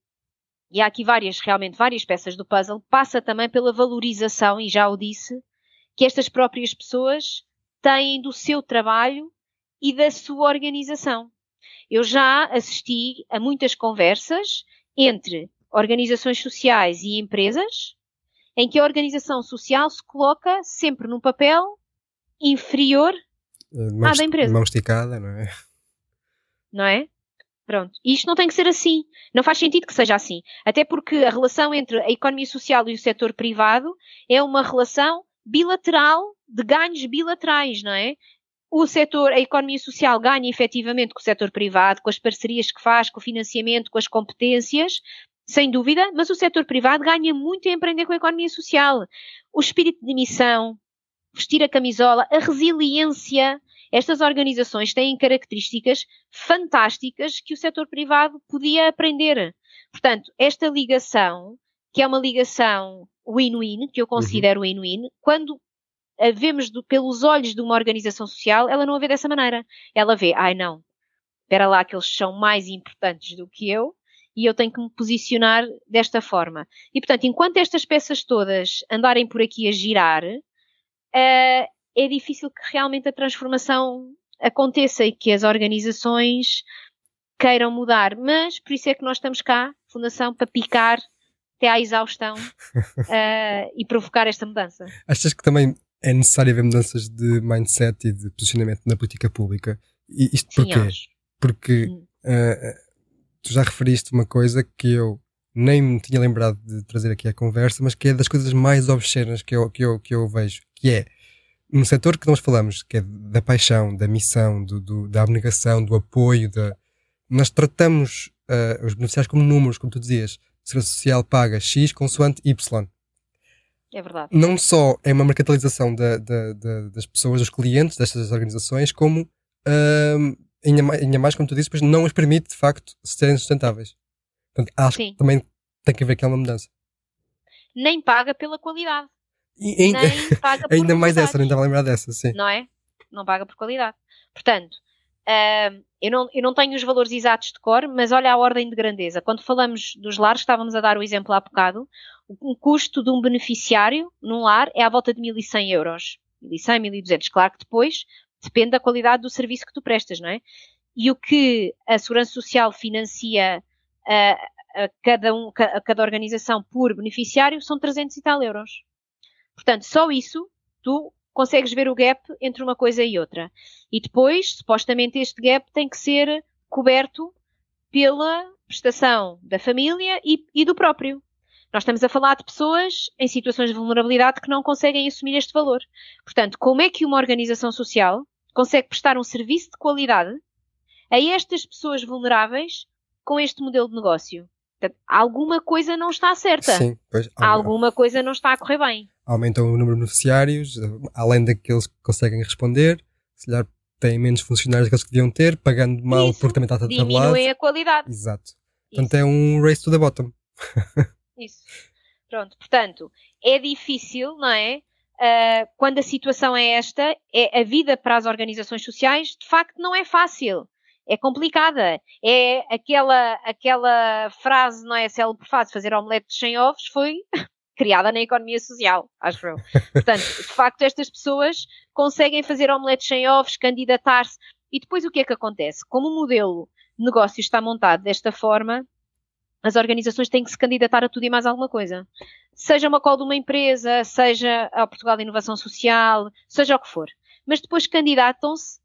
e há aqui várias, realmente várias peças do puzzle, passa também pela valorização, e já o disse, que estas próprias pessoas têm do seu trabalho e da sua organização. Eu já assisti a muitas conversas entre organizações sociais e empresas, em que a organização social se coloca sempre num papel inferior Mão, à da empresa. mão esticada, não é? não é? Pronto. E isto não tem que ser assim. Não faz sentido que seja assim. Até porque a relação entre a economia social e o setor privado é uma relação bilateral, de ganhos bilaterais, não é? O setor, a economia social ganha efetivamente com o setor privado, com as parcerias que faz, com o financiamento, com as competências, sem dúvida, mas o setor privado ganha muito em empreender com a economia social. O espírito de missão, vestir a camisola, a resiliência, estas organizações têm características fantásticas que o setor privado podia aprender. Portanto, esta ligação, que é uma ligação win-win, que eu considero win-win, quando a vemos do- pelos olhos de uma organização social, ela não a vê dessa maneira. Ela vê, ai não, espera lá que eles são mais importantes do que eu e eu tenho que me posicionar desta forma. E, portanto, enquanto estas peças todas andarem por aqui a girar, eh, é difícil que realmente a transformação aconteça e que as organizações queiram mudar. Mas por isso é que nós estamos cá, Fundação, para picar até à exaustão [laughs] eh, e provocar esta mudança. Achas que também é necessário haver mudanças de mindset e de posicionamento na política pública? E isto Sim, porquê? acho. Porque ah, tu já referiste uma coisa que eu nem me tinha lembrado de trazer aqui à conversa, mas que é das coisas mais obscenas que eu, que eu, que eu vejo, que é no setor que nós falamos, que é da paixão, da missão, do, do- da abnegação, do apoio, da, nós tratamos ah, os beneficiários como números, como tu dizias. A Segurança Social paga X consoante Y É verdade. não só é uma mercantilização da- da- da- das pessoas, dos clientes destas organizações, como ahm, ainda, mais, ainda mais, como tu disse, pois não os permite de facto serem sustentáveis. Portanto, acho Sim. que também tem que haver aqui uma mudança. Nem paga pela qualidade. E ainda, Nem paga [laughs] por ainda mais essa, nem estava a lembrar dessa, sim. não é? Não paga por qualidade. Portanto, ahm, eu, não, eu não tenho os valores exatos de cor, mas olha a ordem de grandeza. Quando falamos dos lares, estávamos a dar o exemplo há bocado, o, o custo de um beneficiário num lar é à volta de 1.100 euros. 1.100, 1.200. Claro que depois depende da qualidade do serviço que tu prestas, não é? E o que a Segurança Social financia a, a cada, um, a cada organização por beneficiário são 300 e tal euros. Portanto, só isso tu consegues ver o gap entre uma coisa e outra. E depois, supostamente, este gap tem que ser coberto pela prestação da família e, e do próprio. Nós estamos a falar de pessoas em situações de vulnerabilidade que não conseguem assumir este valor. Portanto, como é que uma organização social consegue prestar um serviço de qualidade a estas pessoas vulneráveis com este modelo de negócio? Portanto, alguma coisa não está certa. Sim, pois, Alguma coisa não está a correr bem. aumentam o número de beneficiários, além daqueles que conseguem responder, se calhar têm menos funcionários daqueles que deviam ter, pagando mal Isso, porque também está tabelado. Diminuem a qualidade. Exato. Isso. Portanto, é um race to the bottom. [laughs] Isso. Pronto, portanto, é difícil, não é? Ah, quando a situação é esta, é a vida para as organizações sociais, de facto, não é fácil. É complicada. É aquela, aquela frase, não é? Célebre frase, fazer omeletes sem ovos, foi [laughs] criada na economia social, acho eu. Portanto, de facto, estas pessoas conseguem fazer omeletes sem ovos, candidatar-se. E depois o que é que acontece? Como o modelo de negócio está montado desta forma, as organizações têm que se candidatar a tudo e mais alguma coisa. Seja uma call de uma empresa, seja a Portugal de Inovação Social, seja o que for. Mas depois candidatam-se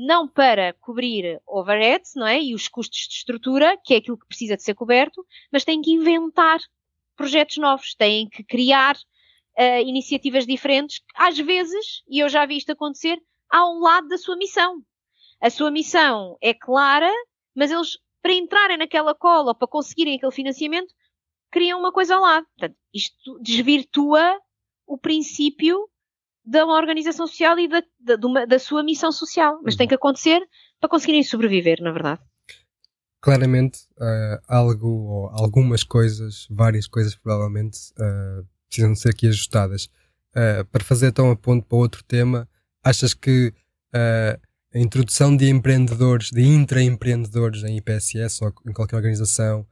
não para cobrir overheads, não é? E os custos de estrutura, que é aquilo que precisa de ser coberto, mas têm que inventar projetos novos, têm que criar uh, iniciativas diferentes, às vezes, e eu já vi isto acontecer, ao lado da sua missão. A sua missão é clara, mas eles para entrarem naquela cola para conseguirem aquele financiamento, criam uma coisa ao lado. Portanto, isto desvirtua o princípio da uma organização social e da, da, uma, da sua missão social. Mas tem que acontecer para conseguirem sobreviver, na verdade. Claramente, uh, algo ou algumas coisas, várias coisas provavelmente, uh, precisam ser aqui ajustadas. Uh, para fazer então a ponto para outro tema, achas que a introdução de empreendedores, de intraempreendedores em IPSS ou em qualquer organização,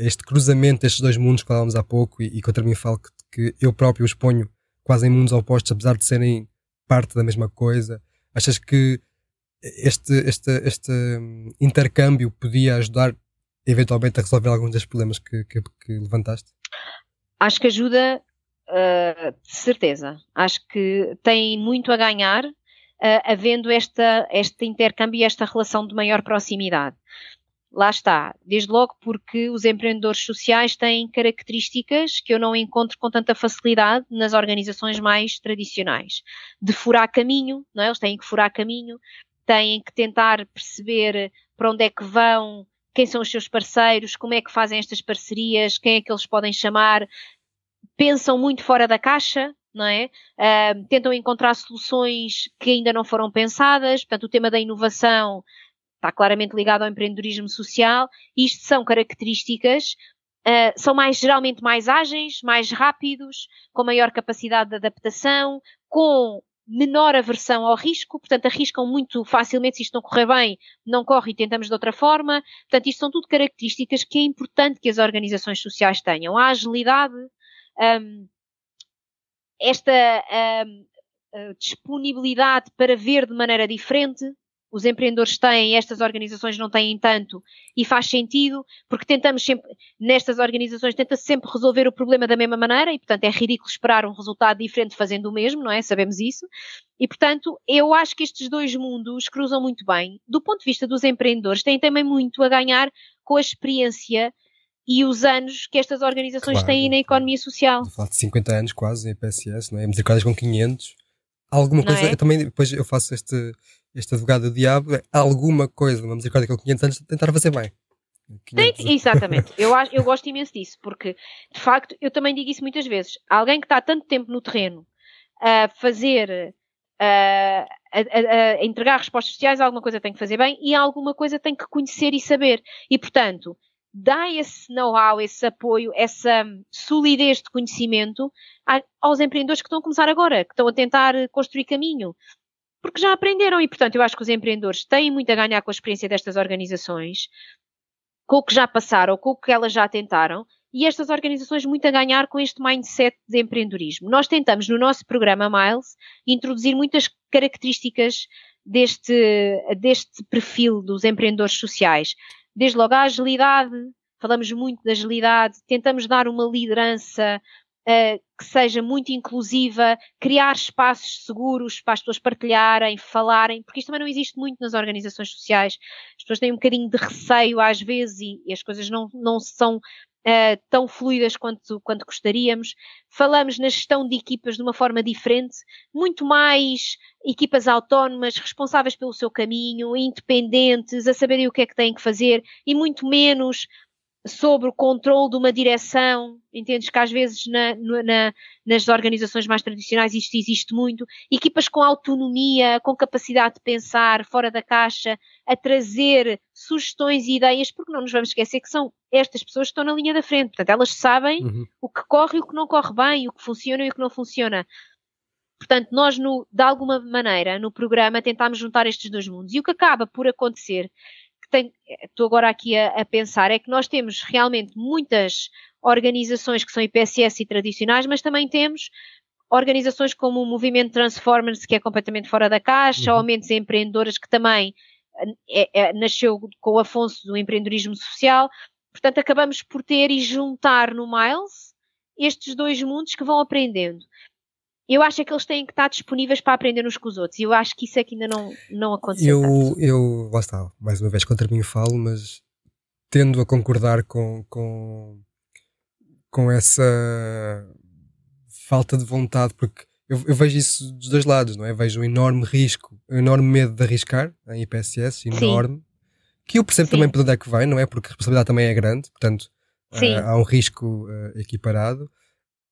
este cruzamento destes dois mundos que falávamos há pouco e, e contra mim falo que, que, eu próprio os ponho quase em mundos opostos, apesar de serem parte da mesma coisa. Achas que este, este, este intercâmbio podia ajudar eventualmente a resolver alguns dos problemas que, que, que levantaste? Acho que ajuda, uh, de certeza. Acho que tem muito a ganhar uh, havendo esta, este intercâmbio e esta relação de maior proximidade. Lá está, desde logo porque os empreendedores sociais têm características que eu não encontro com tanta facilidade nas organizações mais tradicionais. De furar caminho, não é? eles têm que furar caminho, têm que tentar perceber para onde é que vão, quem são os seus parceiros, como é que fazem estas parcerias, quem é que eles podem chamar, pensam muito fora da caixa, não é? Uh, tentam encontrar soluções que ainda não foram pensadas, portanto o tema da inovação está claramente ligado ao empreendedorismo social. Isto são características, uh, são mais geralmente mais ágeis, mais rápidos, com maior capacidade de adaptação, com menor aversão ao risco, portanto arriscam muito facilmente se isto não correr bem, não corre e tentamos de outra forma. Portanto, isto são tudo características que é importante que as organizações sociais tenham. A agilidade, um, esta um, disponibilidade para ver de maneira diferente, os empreendedores têm, estas organizações não têm tanto, e faz sentido, porque tentamos sempre, nestas organizações, tenta-se sempre resolver o problema da mesma maneira, e portanto é ridículo esperar um resultado diferente fazendo o mesmo, não é? Sabemos isso. E portanto, eu acho que estes dois mundos cruzam muito bem. Do ponto de vista dos empreendedores, têm também muito a ganhar com a experiência e os anos que estas organizações claro, têm na economia social. Estou a falar de 50 anos quase em PSS, não é? Misericórdias com 500. Alguma coisa, é? eu também, depois eu faço este, este advogado do diabo, é alguma coisa, uma misericórdia com 500 anos, tentar fazer bem. Tem, exatamente, eu, acho, eu gosto imenso disso, porque de facto eu também digo isso muitas vezes. Alguém que está tanto tempo no terreno a fazer, a, a, a, entregar respostas sociais, alguma coisa tem que fazer bem e alguma coisa tem que conhecer e saber. E portanto, dá esse know-how, esse apoio, essa solidez de conhecimento aos empreendedores que estão a começar agora, que estão a tentar construir caminho. Porque já aprenderam e, portanto, eu acho que os empreendedores têm muito a ganhar com a experiência destas organizações, com o que já passaram, com o que elas já tentaram, e estas organizações muito a ganhar com este mindset de empreendedorismo. Nós tentamos, no nosso programa Miles, introduzir muitas características deste, deste perfil dos empreendedores sociais desde logo a agilidade, falamos muito da agilidade, tentamos dar uma liderança uh, que seja muito inclusiva, criar espaços seguros para as pessoas partilharem, falarem, porque isto também não existe muito nas organizações sociais. As pessoas têm um bocadinho de receio às vezes e, e as coisas não, não são Uh, tão fluidas quanto, quanto gostaríamos. Falamos na gestão de equipas de uma forma diferente, muito mais equipas autónomas, responsáveis pelo seu caminho, independentes, a saberem o que é que têm que fazer e muito menos sobre o controle de uma direção, entendes que às vezes na, na, nas organizações mais tradicionais isto existe muito, equipas com autonomia, com capacidade de pensar fora da caixa, a trazer sugestões e ideias, porque não nos vamos esquecer que são estas pessoas que estão na linha da frente, portanto elas sabem uhum. o que corre e o que não corre bem, o que funciona e o que não funciona. Portanto, nós, no, de alguma maneira, no programa, tentámos juntar estes dois mundos. E o que acaba por acontecer que tenho, estou agora aqui a, a, pensar, é que nós temos realmente muitas organizações que são IPSS e tradicionais, mas também temos organizações como o Movimento Transformers, que é completamente fora da caixa, uhum. ou mentes empreendedoras, que também é, é, nasceu com o Afonso do empreendedorismo social. Portanto, acabamos por ter e juntar no Miles estes dois mundos que vão aprendendo eu acho é que eles têm que estar disponíveis para aprender uns com os outros. E eu acho que isso é que ainda não, não aconteceu. Eu, tanto. eu, lá está, mais uma vez contra mim falo, mas tendo a concordar com, com, com essa falta de vontade, porque eu, eu, vejo isso dos dois lados, não é? Vejo um enorme risco, um enorme medo de arriscar em IPSS, enorme, Sim. que eu percebo Sim. também para onde é que vai, não é? Porque a responsabilidade também é grande, portanto uh, há um risco uh, equiparado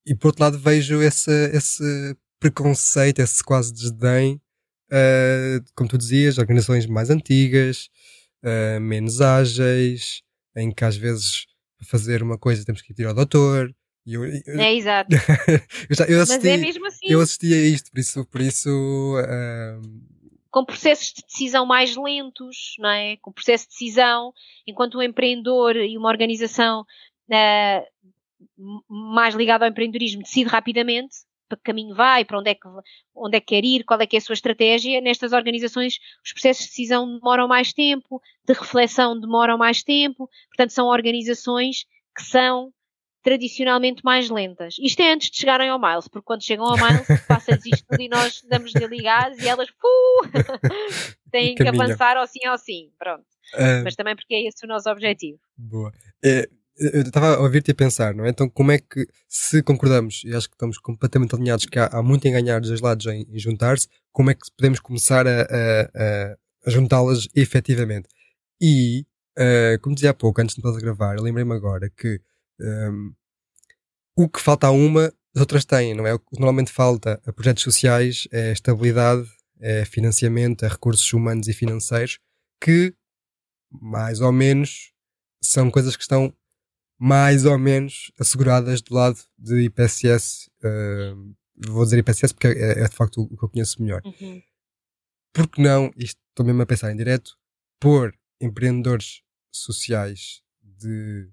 e por outro lado vejo esse, esse preconceito, esse quase desdém, uh, como tu dizias, organizações mais antigas, uh, menos ágeis, em que às vezes para fazer uma coisa temos que ir ao doutor. Eu, eu, é exato. [laughs] eu, já, eu assisti, Mas é mesmo assim. Eu assisti a isto, por isso. Por isso uh, com processos de decisão mais lentos, não é? Com processo de decisão, enquanto um empreendedor e uma organização uh, mais ligado ao empreendedorismo decide rapidamente, para que caminho vai, para onde é que, onde é que quer ir, qual é que é a sua estratégia. Nestas organizações, os processos de decisão demoram mais tempo, de reflexão demoram mais tempo, portanto, são organizações que são tradicionalmente mais lentas. Isto é antes de chegarem ao Miles, porque quando chegam ao Miles, [laughs] passa-lhes isto e nós damos de ligados e elas [laughs] têm que avançar ao sim ao sim. Pronto. Uh, Mas também porque é esse o nosso objetivo. Boa. É, eu estava a ouvir-te a pensar, não é? Então, como é que, se concordamos, e acho que estamos completamente alinhados que há, há muito em ganhar dos dois lados em, em juntar-se, como é que podemos começar a, a, a, juntá-las efetivamente? E, uh, como dizia há pouco, antes de nós gravar, lembrei-me agora que um, o que falta a uma, as outras têm, não é? O que normalmente falta a projetos sociais é estabilidade, é financiamento, é recursos humanos e financeiros, que mais ou menos são coisas que estão mais ou menos asseguradas do lado de IPSS. Uh, vou dizer IPSS porque é, é, de facto o que eu conheço melhor. Uhum. Porque não, isto estou mesmo a pensar em direto, pôr empreendedores sociais de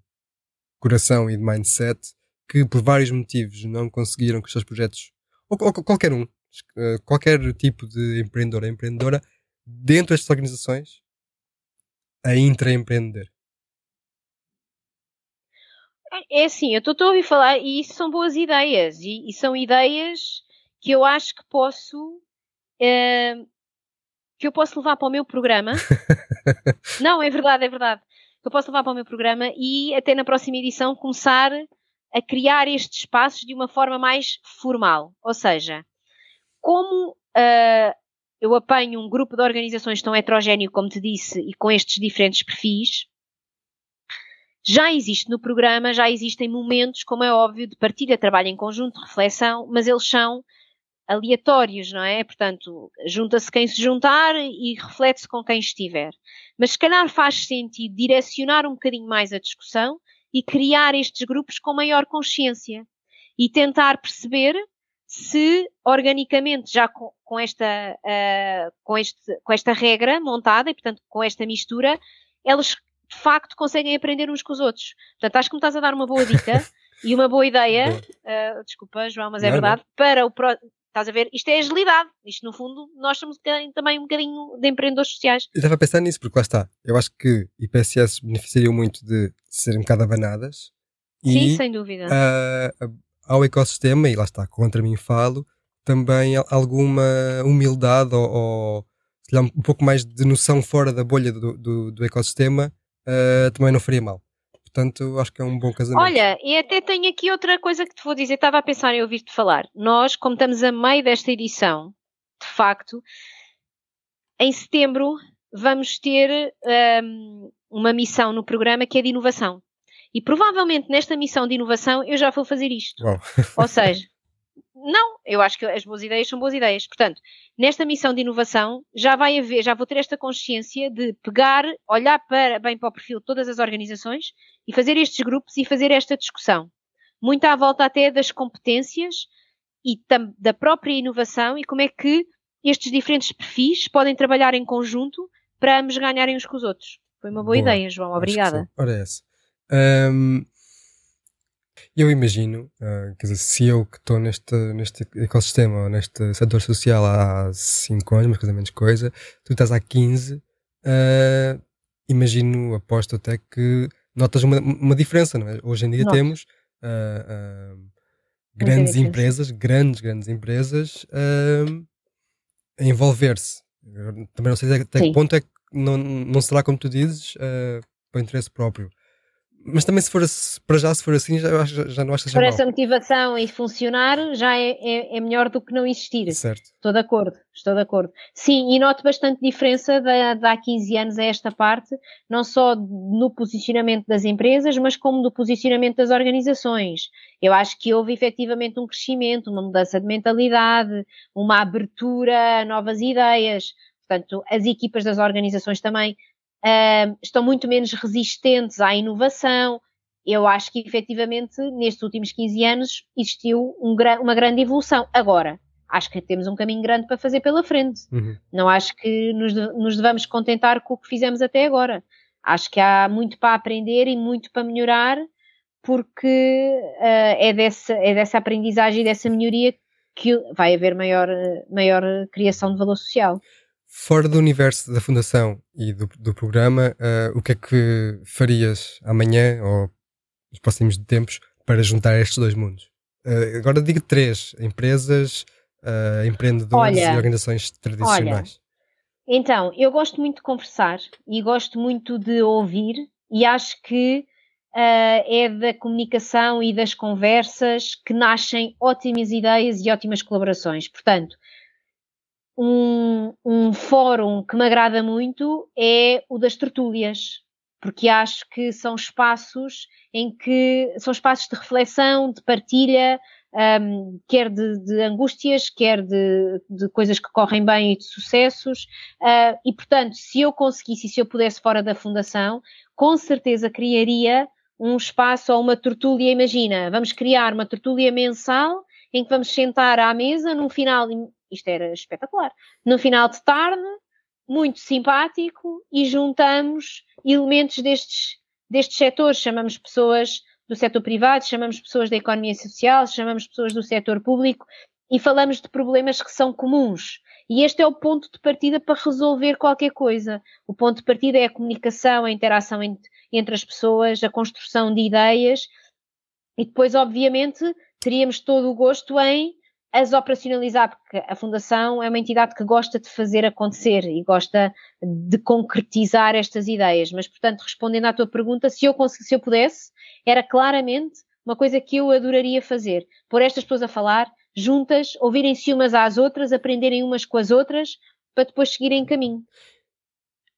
coração e de mindset que por vários motivos não conseguiram que os seus projetos, ou, ou qualquer um, uh, qualquer tipo de empreendedor ou empreendedora, dentro destas organizações, a intraempreender. É, assim, eu estou a ouvir falar e isso são boas ideias e, e são ideias que eu acho que posso uh, que eu posso levar para o meu programa. [laughs] Não, é verdade, é verdade que eu posso levar para o meu programa e até na próxima edição começar a criar estes espaços de uma forma mais formal. Ou seja, como uh, eu apanho um grupo de organizações tão heterogéneo, como te disse, e com estes diferentes perfis, já existe no programa, já existem momentos, como é óbvio, de partilha, trabalho em conjunto, reflexão, mas eles são aleatórios, não é? Portanto, junta-se quem se juntar e reflete-se com quem estiver. Mas se calhar faz sentido direcionar um bocadinho mais a discussão e criar estes grupos com maior consciência e tentar perceber se organicamente já com, com esta, uh, com, este, com esta regra montada e portanto com esta mistura, eles de facto conseguem aprender uns com os outros. Portanto, acho que me estás a dar uma boa dica [laughs] e uma boa ideia, uh, desculpa João, mas é não, verdade, não. para o, Estás a ver? Isto é agilidade. Isto, no fundo, nós somos também um bocadinho de empreendedores sociais. Eu estava a pensar nisso, porque lá está. Eu acho que IPSS beneficiariam muito de serem um bocado abanadas. Sim, e, sem dúvida. Uh, ao ecossistema, e lá está, contra mim falo, também alguma humildade ou, ou um pouco mais de noção fora da bolha do, do, do ecossistema uh, também não faria mal. Portanto, acho que é um bom casamento. Olha, e até tenho aqui outra coisa que te vou dizer. Estava a pensar em ouvir-te falar. Nós, como estamos a meio desta edição, de facto, em setembro vamos ter um, uma missão no programa que é de inovação. E provavelmente nesta missão de inovação eu já vou fazer isto. Ou seja, [laughs] não, eu acho que as boas ideias são boas ideias. Portanto, nesta missão de inovação já vai haver, já vou ter esta consciência de pegar, olhar para, bem para o perfil de todas as organizações e fazer estes grupos e fazer esta discussão. Muito à volta até das competências e da própria inovação e como é que estes diferentes perfis podem trabalhar em conjunto para ambos ganharem uns com os outros. Foi uma boa, boa. ideia, João. Obrigada. Essa. Um, eu imagino, uh, quer dizer, se eu que estou neste, neste ecossistema, neste setor social há 5 anos, mais coisa menos coisa, tu estás há 15, uh, ah, imagino, aposto até que notas uma, uma diferença, não é? Hoje em dia Nossa. temos uh, grandes empresas, grandes, grandes empresas a envolver-se. Também não sei até Sim. que ponto é que não, não será, como tu dizes, para interesse próprio mas também se for para já, se for assim, já, já, já não acho que seja Por essa motivação e funcionar, já é, é, é, melhor do que não existir. Certo. Estou de acordo, estou de acordo. Sim, e noto bastante diferença de, de há 15 anos a esta parte, não só no posicionamento das empresas, mas como no posicionamento das organizações. Eu acho que houve efetivamente um crescimento, uma mudança de mentalidade, uma abertura a novas ideias. Portanto, as equipas das organizações também uh, estão muito menos resistentes à inovação. Eu acho que efetivamente nestes últimos 15 anos existiu um, uma grande evolução. Agora, acho que temos um caminho grande para fazer pela frente. Uhum. Não acho que nos, nos devamos contentar com o que fizemos até agora. Acho que há muito para aprender e muito para melhorar, porque uh, é, dessa, é dessa aprendizagem e dessa melhoria que vai haver maior, maior criação de valor social. Fora do universo da Fundação e do, do programa, uh, o que é que farias amanhã ou nos próximos tempos para juntar estes dois mundos? Uh, agora digo três: empresas, uh, empreendedores olha, e organizações tradicionais. Olha, então, eu gosto muito de conversar e gosto muito de ouvir, e acho que uh, é da comunicação e das conversas que nascem ótimas ideias e ótimas colaborações. Portanto, um, um fórum que me agrada muito é o das tertúlias, porque acho que são espaços em que são espaços de reflexão, de partilha, um, quer de, de, angústias, quer de, de, coisas que correm bem e de sucessos. Uh, e, portanto, se eu conseguisse, se eu pudesse fora da fundação, com certeza criaria um espaço ou uma tertúlia. Imagina, vamos criar uma tertúlia mensal em que vamos sentar à mesa num final, isto era espetacular, no final de tarde, muito simpático, e juntamos elementos destes, destes setores, chamamos pessoas do setor privado, chamamos pessoas da economia social, chamamos pessoas do setor público e falamos de problemas que são comuns. E este é o ponto de partida para resolver qualquer coisa. O ponto de partida é a comunicação, a interação entre, entre as pessoas, a construção de ideias e depois, obviamente, teríamos todo o gosto em as operacionalizar, porque a Fundação é uma entidade que gosta de fazer acontecer e gosta de concretizar estas ideias. Mas, portanto, respondendo à tua pergunta, se eu, se eu pudesse, era claramente uma coisa que eu adoraria fazer. Pôr estas pessoas a falar, juntas, ouvirem-se umas às outras, aprenderem umas com as outras, para depois seguirem em caminho.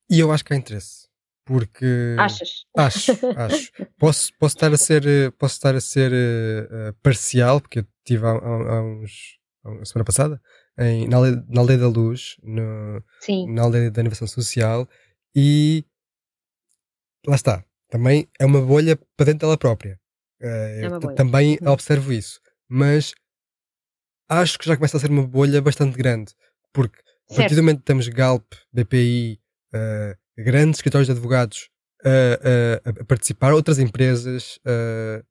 E eu acho que há interesse. Porque. Achas? Acho, acho. [laughs] Posso, posso estar a ser, posso estar a ser uh, parcial, porque eu tive há, há, uns. a semana passada, em, na, aldeia, na Aldeia da Luz, no, na Aldeia da Inovação Social, e. Lá está. Também é uma bolha para dentro dela própria. Uh, é também uhum. observo isso. Mas acho que já começa a ser uma bolha bastante grande. Porque a partir do momento que temos Galp, BPI, uh, grandes escritórios de advogados a, a, a participar, outras empresas, uh,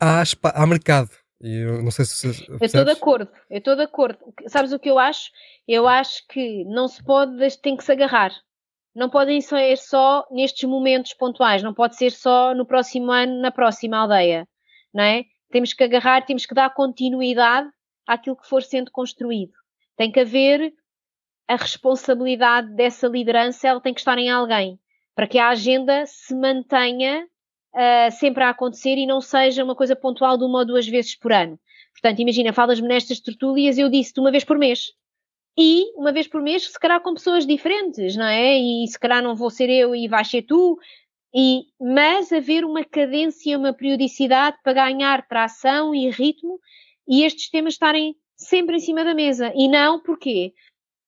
há, há mercado. E eu não sei se. Eu estou de acordo, eu estou de acordo. Sabes o que eu acho? Eu acho que não se pode, tem que se agarrar. Não podem ser só nestes momentos pontuais, não pode ser só no próximo ano, na próxima aldeia, não é? Temos que agarrar, temos que dar continuidade àquilo que for sendo construído. Tem que haver a responsabilidade dessa liderança ela tem que estar em alguém, para que a agenda se mantenha uh, sempre a acontecer e não seja uma coisa pontual de uma ou duas vezes por ano. Portanto, imagina, falas-me nestas tertúlias, eu disse-te uma vez por mês. E uma vez por mês, se calhar com pessoas diferentes, não é? E se calhar não vou ser eu e vais ser tu. E, mas haver uma cadência, uma periodicidade para ganhar tração e ritmo e estes temas estarem sempre em cima da mesa. E não porquê?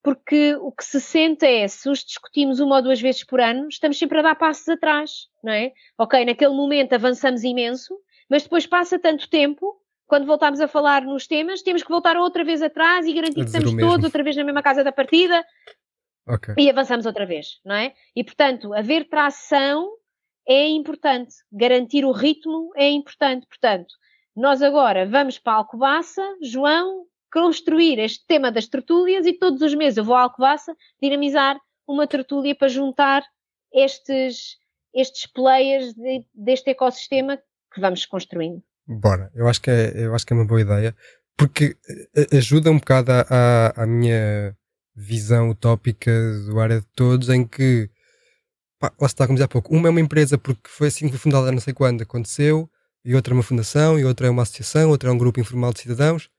Porque o que se sente é, se os discutimos uma ou duas vezes por ano, estamos sempre a dar passos atrás, não é? Ok, naquele momento avançamos imenso, mas depois passa tanto tempo, quando voltamos a falar nos temas, temos que voltar outra vez atrás e garantir que estamos todos outra vez na mesma casa da partida okay. e avançamos outra vez, não é? E portanto, haver tração é importante, garantir o ritmo é importante, portanto, nós agora vamos para a Alcobaça, João, construir este tema das tertúlias e todos os meses eu vou à Alcobaça dinamizar uma tertúlia para juntar estes, estes players de, deste ecossistema que vamos construindo. Bora, eu acho que é, eu acho que é uma boa ideia, porque eh, ajuda um bocado à, minha visão utópica do área de todos, em que, pá, lá está, como dizia há pouco, uma é uma empresa porque foi assim que foi fundada não sei quando aconteceu, e outra é uma fundação, e outra é uma associação, outra é um grupo informal de cidadãos,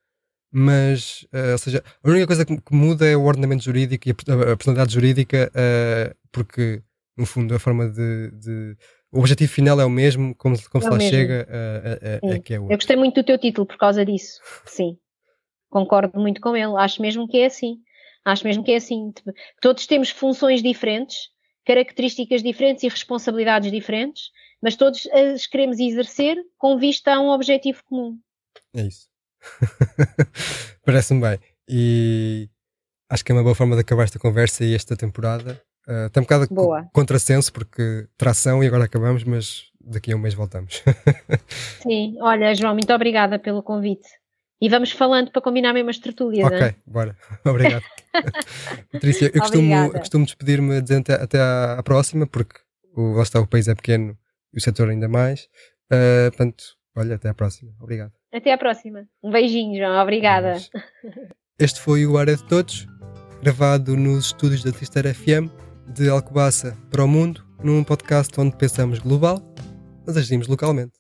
mas, uh, ou seja, a única coisa que, que, muda é o ordenamento jurídico e a, a personalidade jurídica, uh, porque, no fundo, a forma de, de, O objetivo final é o mesmo, como, como é se lá mesmo. chega, uh, é que é o. Eu gostei muito do teu título por causa disso, sim. Concordo muito com ele, acho mesmo que é assim. Acho mesmo que é assim. Tipo, todos temos funções diferentes, características diferentes e responsabilidades diferentes, mas todos as queremos exercer com vista a um objetivo comum. É isso. [laughs] Parece-me bem. E acho que é uma boa forma de acabar esta conversa e esta temporada. Uh, está um bocado boa. contrassenso porque tração e agora acabamos, mas daqui a um mês voltamos. [laughs] Sim, olha, João, muito obrigada pelo convite. E vamos falando para combinar mesmo as tertúlias. Ok, hein? bora. [laughs] Obrigado. Patrícia, eu costumo, eu costumo despedir-me dizendo até, até à, à próxima, porque o, lá está, o país é pequeno e o setor ainda mais. Uh, portanto, olha, até à próxima. Obrigado. Até à próxima. Um beijinho, João. Obrigada. Este foi o Área de Todos, gravado nos estúdios da Tristeira FM, de Alcobaça para o mundo, num podcast onde pensamos global, mas agimos localmente.